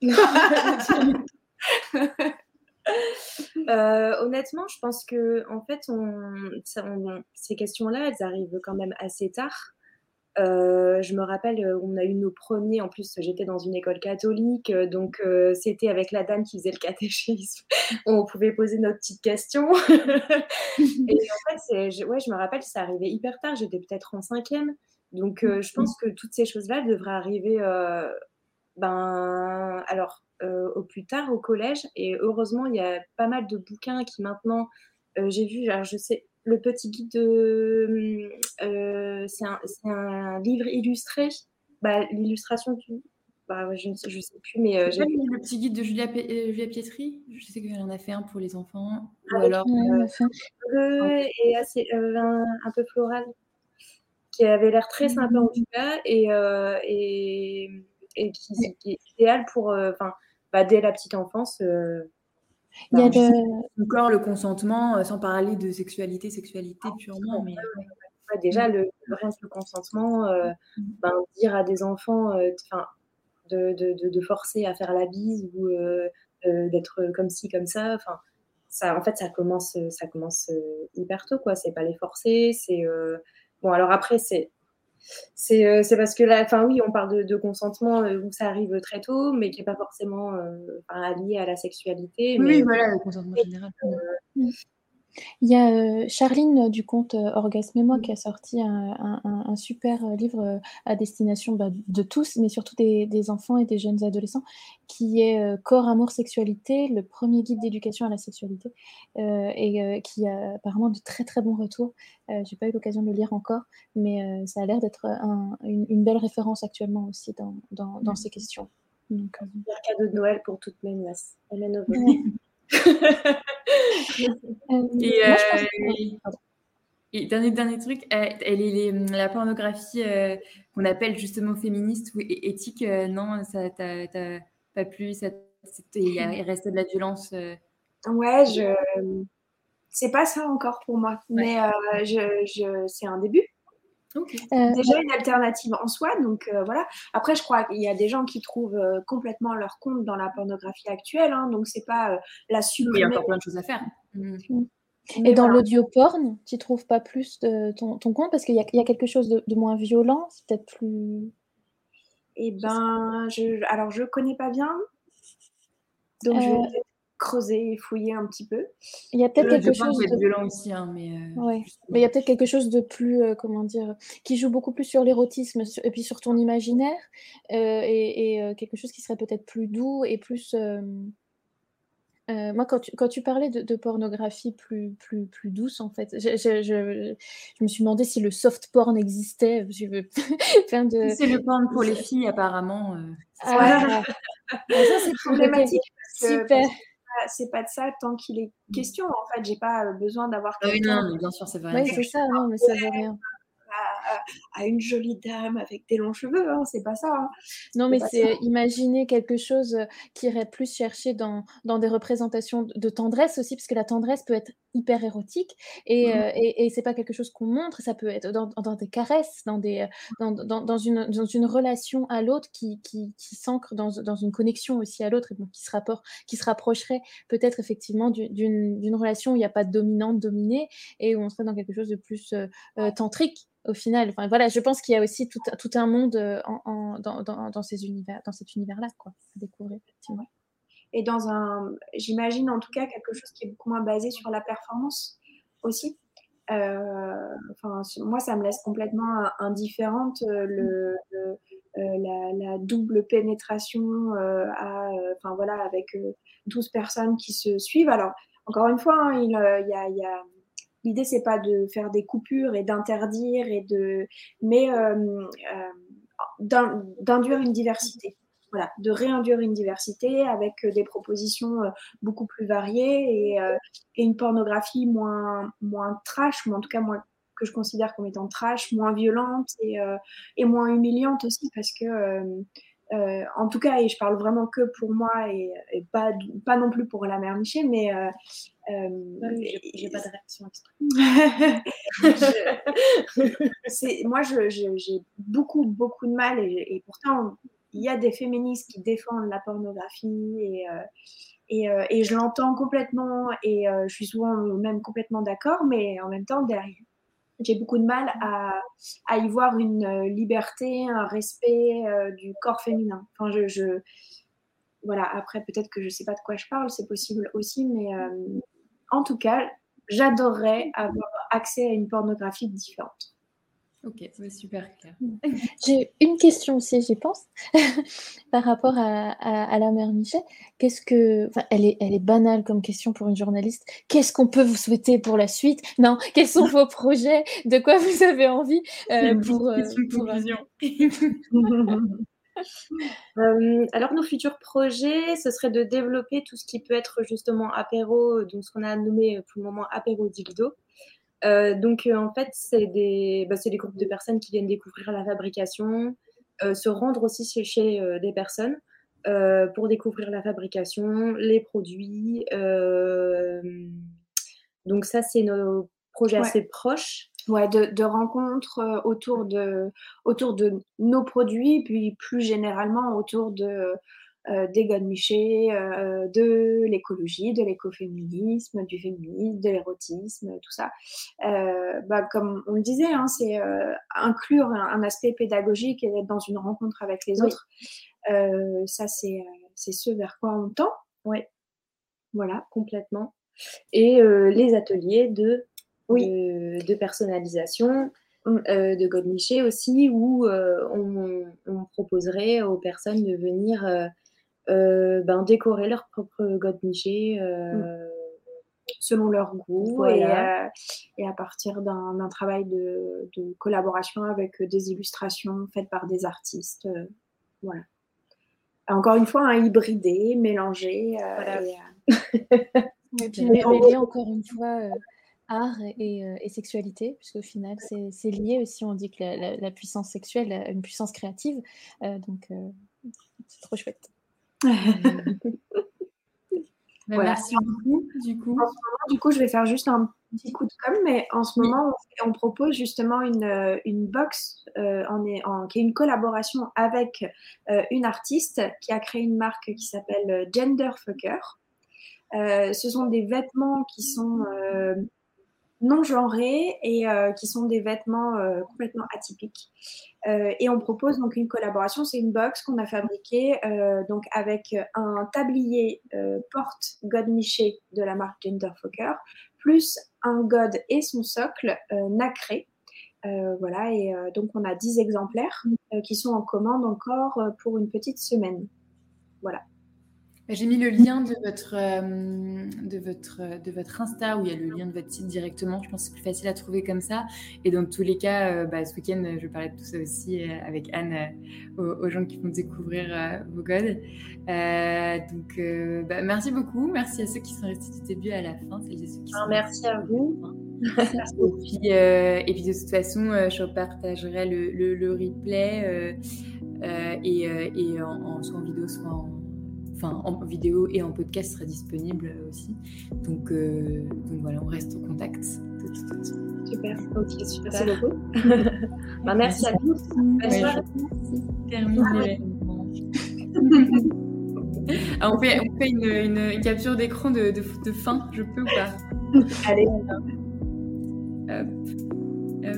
Euh, honnêtement, je pense que en fait, ces questions-là, elles arrivent quand même assez tard. Euh, je me rappelle, euh, on a eu nos premiers. En plus, j'étais dans une école catholique, donc c'était avec la dame qui faisait le catéchisme. on pouvait poser nos petites questions. Et en fait, ouais, je me rappelle, ça arrivait hyper tard. J'étais peut-être en cinquième. Donc, je pense que toutes ces choses-là devraient arriver. ben, alors, au plus tard au collège. Et heureusement, il y a pas mal de bouquins qui maintenant, euh, j'ai vu, alors je sais, le petit guide de. Euh, c'est un, un, livre illustré. Bah, L'illustration du. bah, je ne sais, plus, mais j'ai le petit guide de Julia, Pietri? Je sais qu'elle en a fait un pour les enfants. Ou alors et assez un, peu floral, qui avait l'air très sympa en tout cas, et, et, et qui, est idéal pour, enfin, bah, dès la petite enfance. Il y a de... Encore le consentement, sans parler de sexualité, sexualité ah, purement, mais déjà le, le consentement, mmh. ben, dire à des enfants, enfin de, forcer à faire la bise ou euh, euh, d'être comme ci, comme ça. Enfin, ça, en fait, ça commence, ça commence euh, hyper tôt, quoi. C'est pas les forcer. C'est bon. Alors après, c'est c'est parce que là, enfin oui, on parle de, consentement où ça arrive très tôt, mais qui n'est pas forcément lié à la sexualité. Oui, voilà, le consentement général. Il y a euh, Charline du compte euh, Orgasme et moi qui a sorti un, super euh, livre à destination bah, de tous, mais surtout des, enfants et des jeunes adolescents, qui est Corps, amour, sexualité, le premier guide d'éducation à la sexualité, et qui a apparemment de très très bons retours. J'ai pas eu l'occasion de le lire encore, mais ça a l'air d'être une, belle référence actuellement aussi dans, mmh. ces questions. Donc, un cadeau de Noël pour toutes mes nièces. Et, euh, et, dernier, dernier truc, euh, elle est la pornographie euh, qu'on appelle justement féministe ou éthique, non, ça t'a pas plu, ça, il reste de la violence. Ouais, je c'est pas ça encore pour moi, mais je, je... c'est un début. Euh, déjà une alternative en soi, donc euh, voilà. Après, je crois qu'il y a des gens qui trouvent euh, complètement leur compte dans la pornographie actuelle, hein, donc c'est pas la supprimer. il y a encore plein de choses à faire. Mm. Et dans l'audio porn, tu trouves pas plus de ton, compte? Parce qu'il y, a quelque chose de, moins violent, c'est peut-être plus. Eh ben, je, alors je connais pas bien, donc je vais creuser et fouiller un petit peu. Il y a peut-être quelque chose de violent aussi, hein, mais, euh, mais il y a peut-être quelque chose de plus, euh, comment dire, qui joue beaucoup plus sur l'érotisme et puis sur ton imaginaire euh, et, quelque chose qui serait peut-être plus doux et plus. moi, quand tu, quand tu parlais de, pornographie plus, plus, plus douce, en fait, je, je, je, me suis demandé si le soft porn existait. Je veux de... C'est le porn pour les filles, apparemment. Ah, ça, c'est problématique. Super c'est pas de ça tant qu'il est mmh. question. En fait, j'ai pas euh, besoin d'avoir. Ah oui, non, mais bien sûr, c'est vrai. Oui, c'est ça, non, mais ça veut rien à, une jolie dame avec des longs cheveux, hein, c'est pas ça. Hein. Non, mais c'est imaginer quelque chose euh, qui irait plus chercher dans, dans, des représentations de tendresse aussi, parce que la tendresse peut être hyper érotique et, mmh. euh, et, et c'est pas quelque chose qu'on montre, ça peut être dans, dans des caresses, dans, des, dans, dans, une, dans une relation à l'autre qui, qui, qui s'ancre dans, dans une connexion aussi à l'autre et donc qui se, rapport, qui se rapprocherait peut-être effectivement d'une relation où il n'y a pas de dominante dominée et où on serait dans quelque chose de plus euh, tantrique au final. Voilà, je pense qu'il y a aussi tout, un monde euh, dans, ces univers, dans cet univers-là, quoi, à découvrir, effectivement. Et dans un, j'imagine en tout cas quelque chose qui est beaucoup moins basé sur la performance aussi. Euh, enfin, moi, ça me laisse complètement indifférente euh, la, double pénétration à, enfin voilà, avec 12 personnes qui se suivent. Alors, encore une fois, hein, il y a L'idée, c'est pas de faire des coupures et d'interdire et de, mais euh, euh, d'induire une diversité. Voilà, de réinduire une diversité avec des propositions euh, beaucoup plus variées et, une pornographie moins, moins trash, ou en tout cas moins que je considère comme étant trash, moins violente et, moins humiliante aussi parce que euh, en tout cas, et je parle vraiment que pour moi et, pas, pas non plus pour la mère Michel, mais. Euh, euh j'ai pas de réaction moi, j'ai beaucoup, beaucoup de mal et, pourtant, il y a des féministes qui défendent la pornographie et. Euh, et, et, je l'entends complètement et je suis souvent même complètement d'accord, mais en même temps, derrière, j'ai beaucoup de mal à, y voir une euh, liberté, un respect euh, du corps féminin. Voilà. Après, peut-être que je sais pas de quoi je parle, c'est possible aussi, mais euh, en tout cas, j'adorerais avoir accès à une pornographie différente. Ok, c'est super clair. J'ai une question aussi, j'y pense, par rapport à, la mère Michel. Qu'est-ce que, elle est, elle est banale comme question pour une journaliste. Qu'est-ce qu'on peut vous souhaiter pour la suite? Non, quels sont vos projets? De quoi vous avez envie euh, pour, euh, pour, alors, nos futurs projets, ce serait de développer tout ce qui peut être justement apéro, donc ce qu'on a nommé pour le moment apéro dildo. Donc, en fait, c'est des, bah, des groupes de personnes qui viennent découvrir la fabrication, se rendre aussi chez, chez des personnes pour découvrir la fabrication, les produits. donc, ça, c'est nos projets assez proches ouais, de, de, rencontres euh, autour de, autour de nos produits, puis plus généralement autour de, euh, des godemichés, euh, de l'écologie, de l'écoféminisme, du féminisme, de l'érotisme, tout ça. Euh, bah, comme on le disait, hein, c'est euh, inclure un, aspect pédagogique et être dans une rencontre avec les autres. ça, c'est ce vers quoi on tend. Oui, voilà, complètement. Et les ateliers de de, personnalisation, euh, de God aussi, où euh, on, proposerait aux personnes de venir euh, ben, décorer leur propre God mm. selon leur goût et, à partir d'un travail de, collaboration avec des illustrations faites par des artistes. voilà. Encore une fois, un hybridé, mélangé. Et, puis mêler encore une fois art et, sexualité, puisqu'au final, c'est lié aussi. On dit que la, puissance sexuelle a une puissance créative. donc, c'est trop chouette. Bah, merci beaucoup. Du coup. du coup, je vais faire juste un petit coup de com', mais en ce moment, on, propose justement une, une box en, en, qui est une collaboration avec une artiste qui a créé une marque qui s'appelle Genderfucker. ce sont des vêtements qui sont non genrés et euh, qui sont des vêtements euh, complètement atypiques. Euh, et on propose donc une collaboration, c'est une box qu'on a fabriquée donc avec un tablier porte God Miché de la marque Genderfucker, plus un God et son socle nacré. voilà, et donc on a 10 exemplaires qui sont en commande encore pour une petite semaine. Voilà. J'ai mis le lien de votre, euh, de, votre, de votre Insta où il y a le lien de votre site directement. Je pense que c'est plus facile à trouver comme ça. Et dans tous les cas, euh, bah, ce week-end, je parlais de tout ça aussi euh, avec Anne aux, gens qui vont découvrir vos codes. donc, bah, merci beaucoup. Merci à ceux qui sont restés du début à la fin. Ah, merci à vous. et, puis, et puis de toute façon, je partagerai le, le, replay et, et en, soit en vidéo, soit en en vidéo et en podcast sera disponible aussi. Donc, euh, donc voilà, on reste en contact de toute façon. Super, ok, super. Merci beaucoup. bah, merci, à vous. Merci. Termine l'événement. Ah, on fait, on fait une, une, capture d'écran de, de, de, fin, je peux ou pas? Allez. Hop. Hop.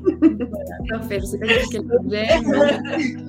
voilà, parfait. Je sais pas quel problème.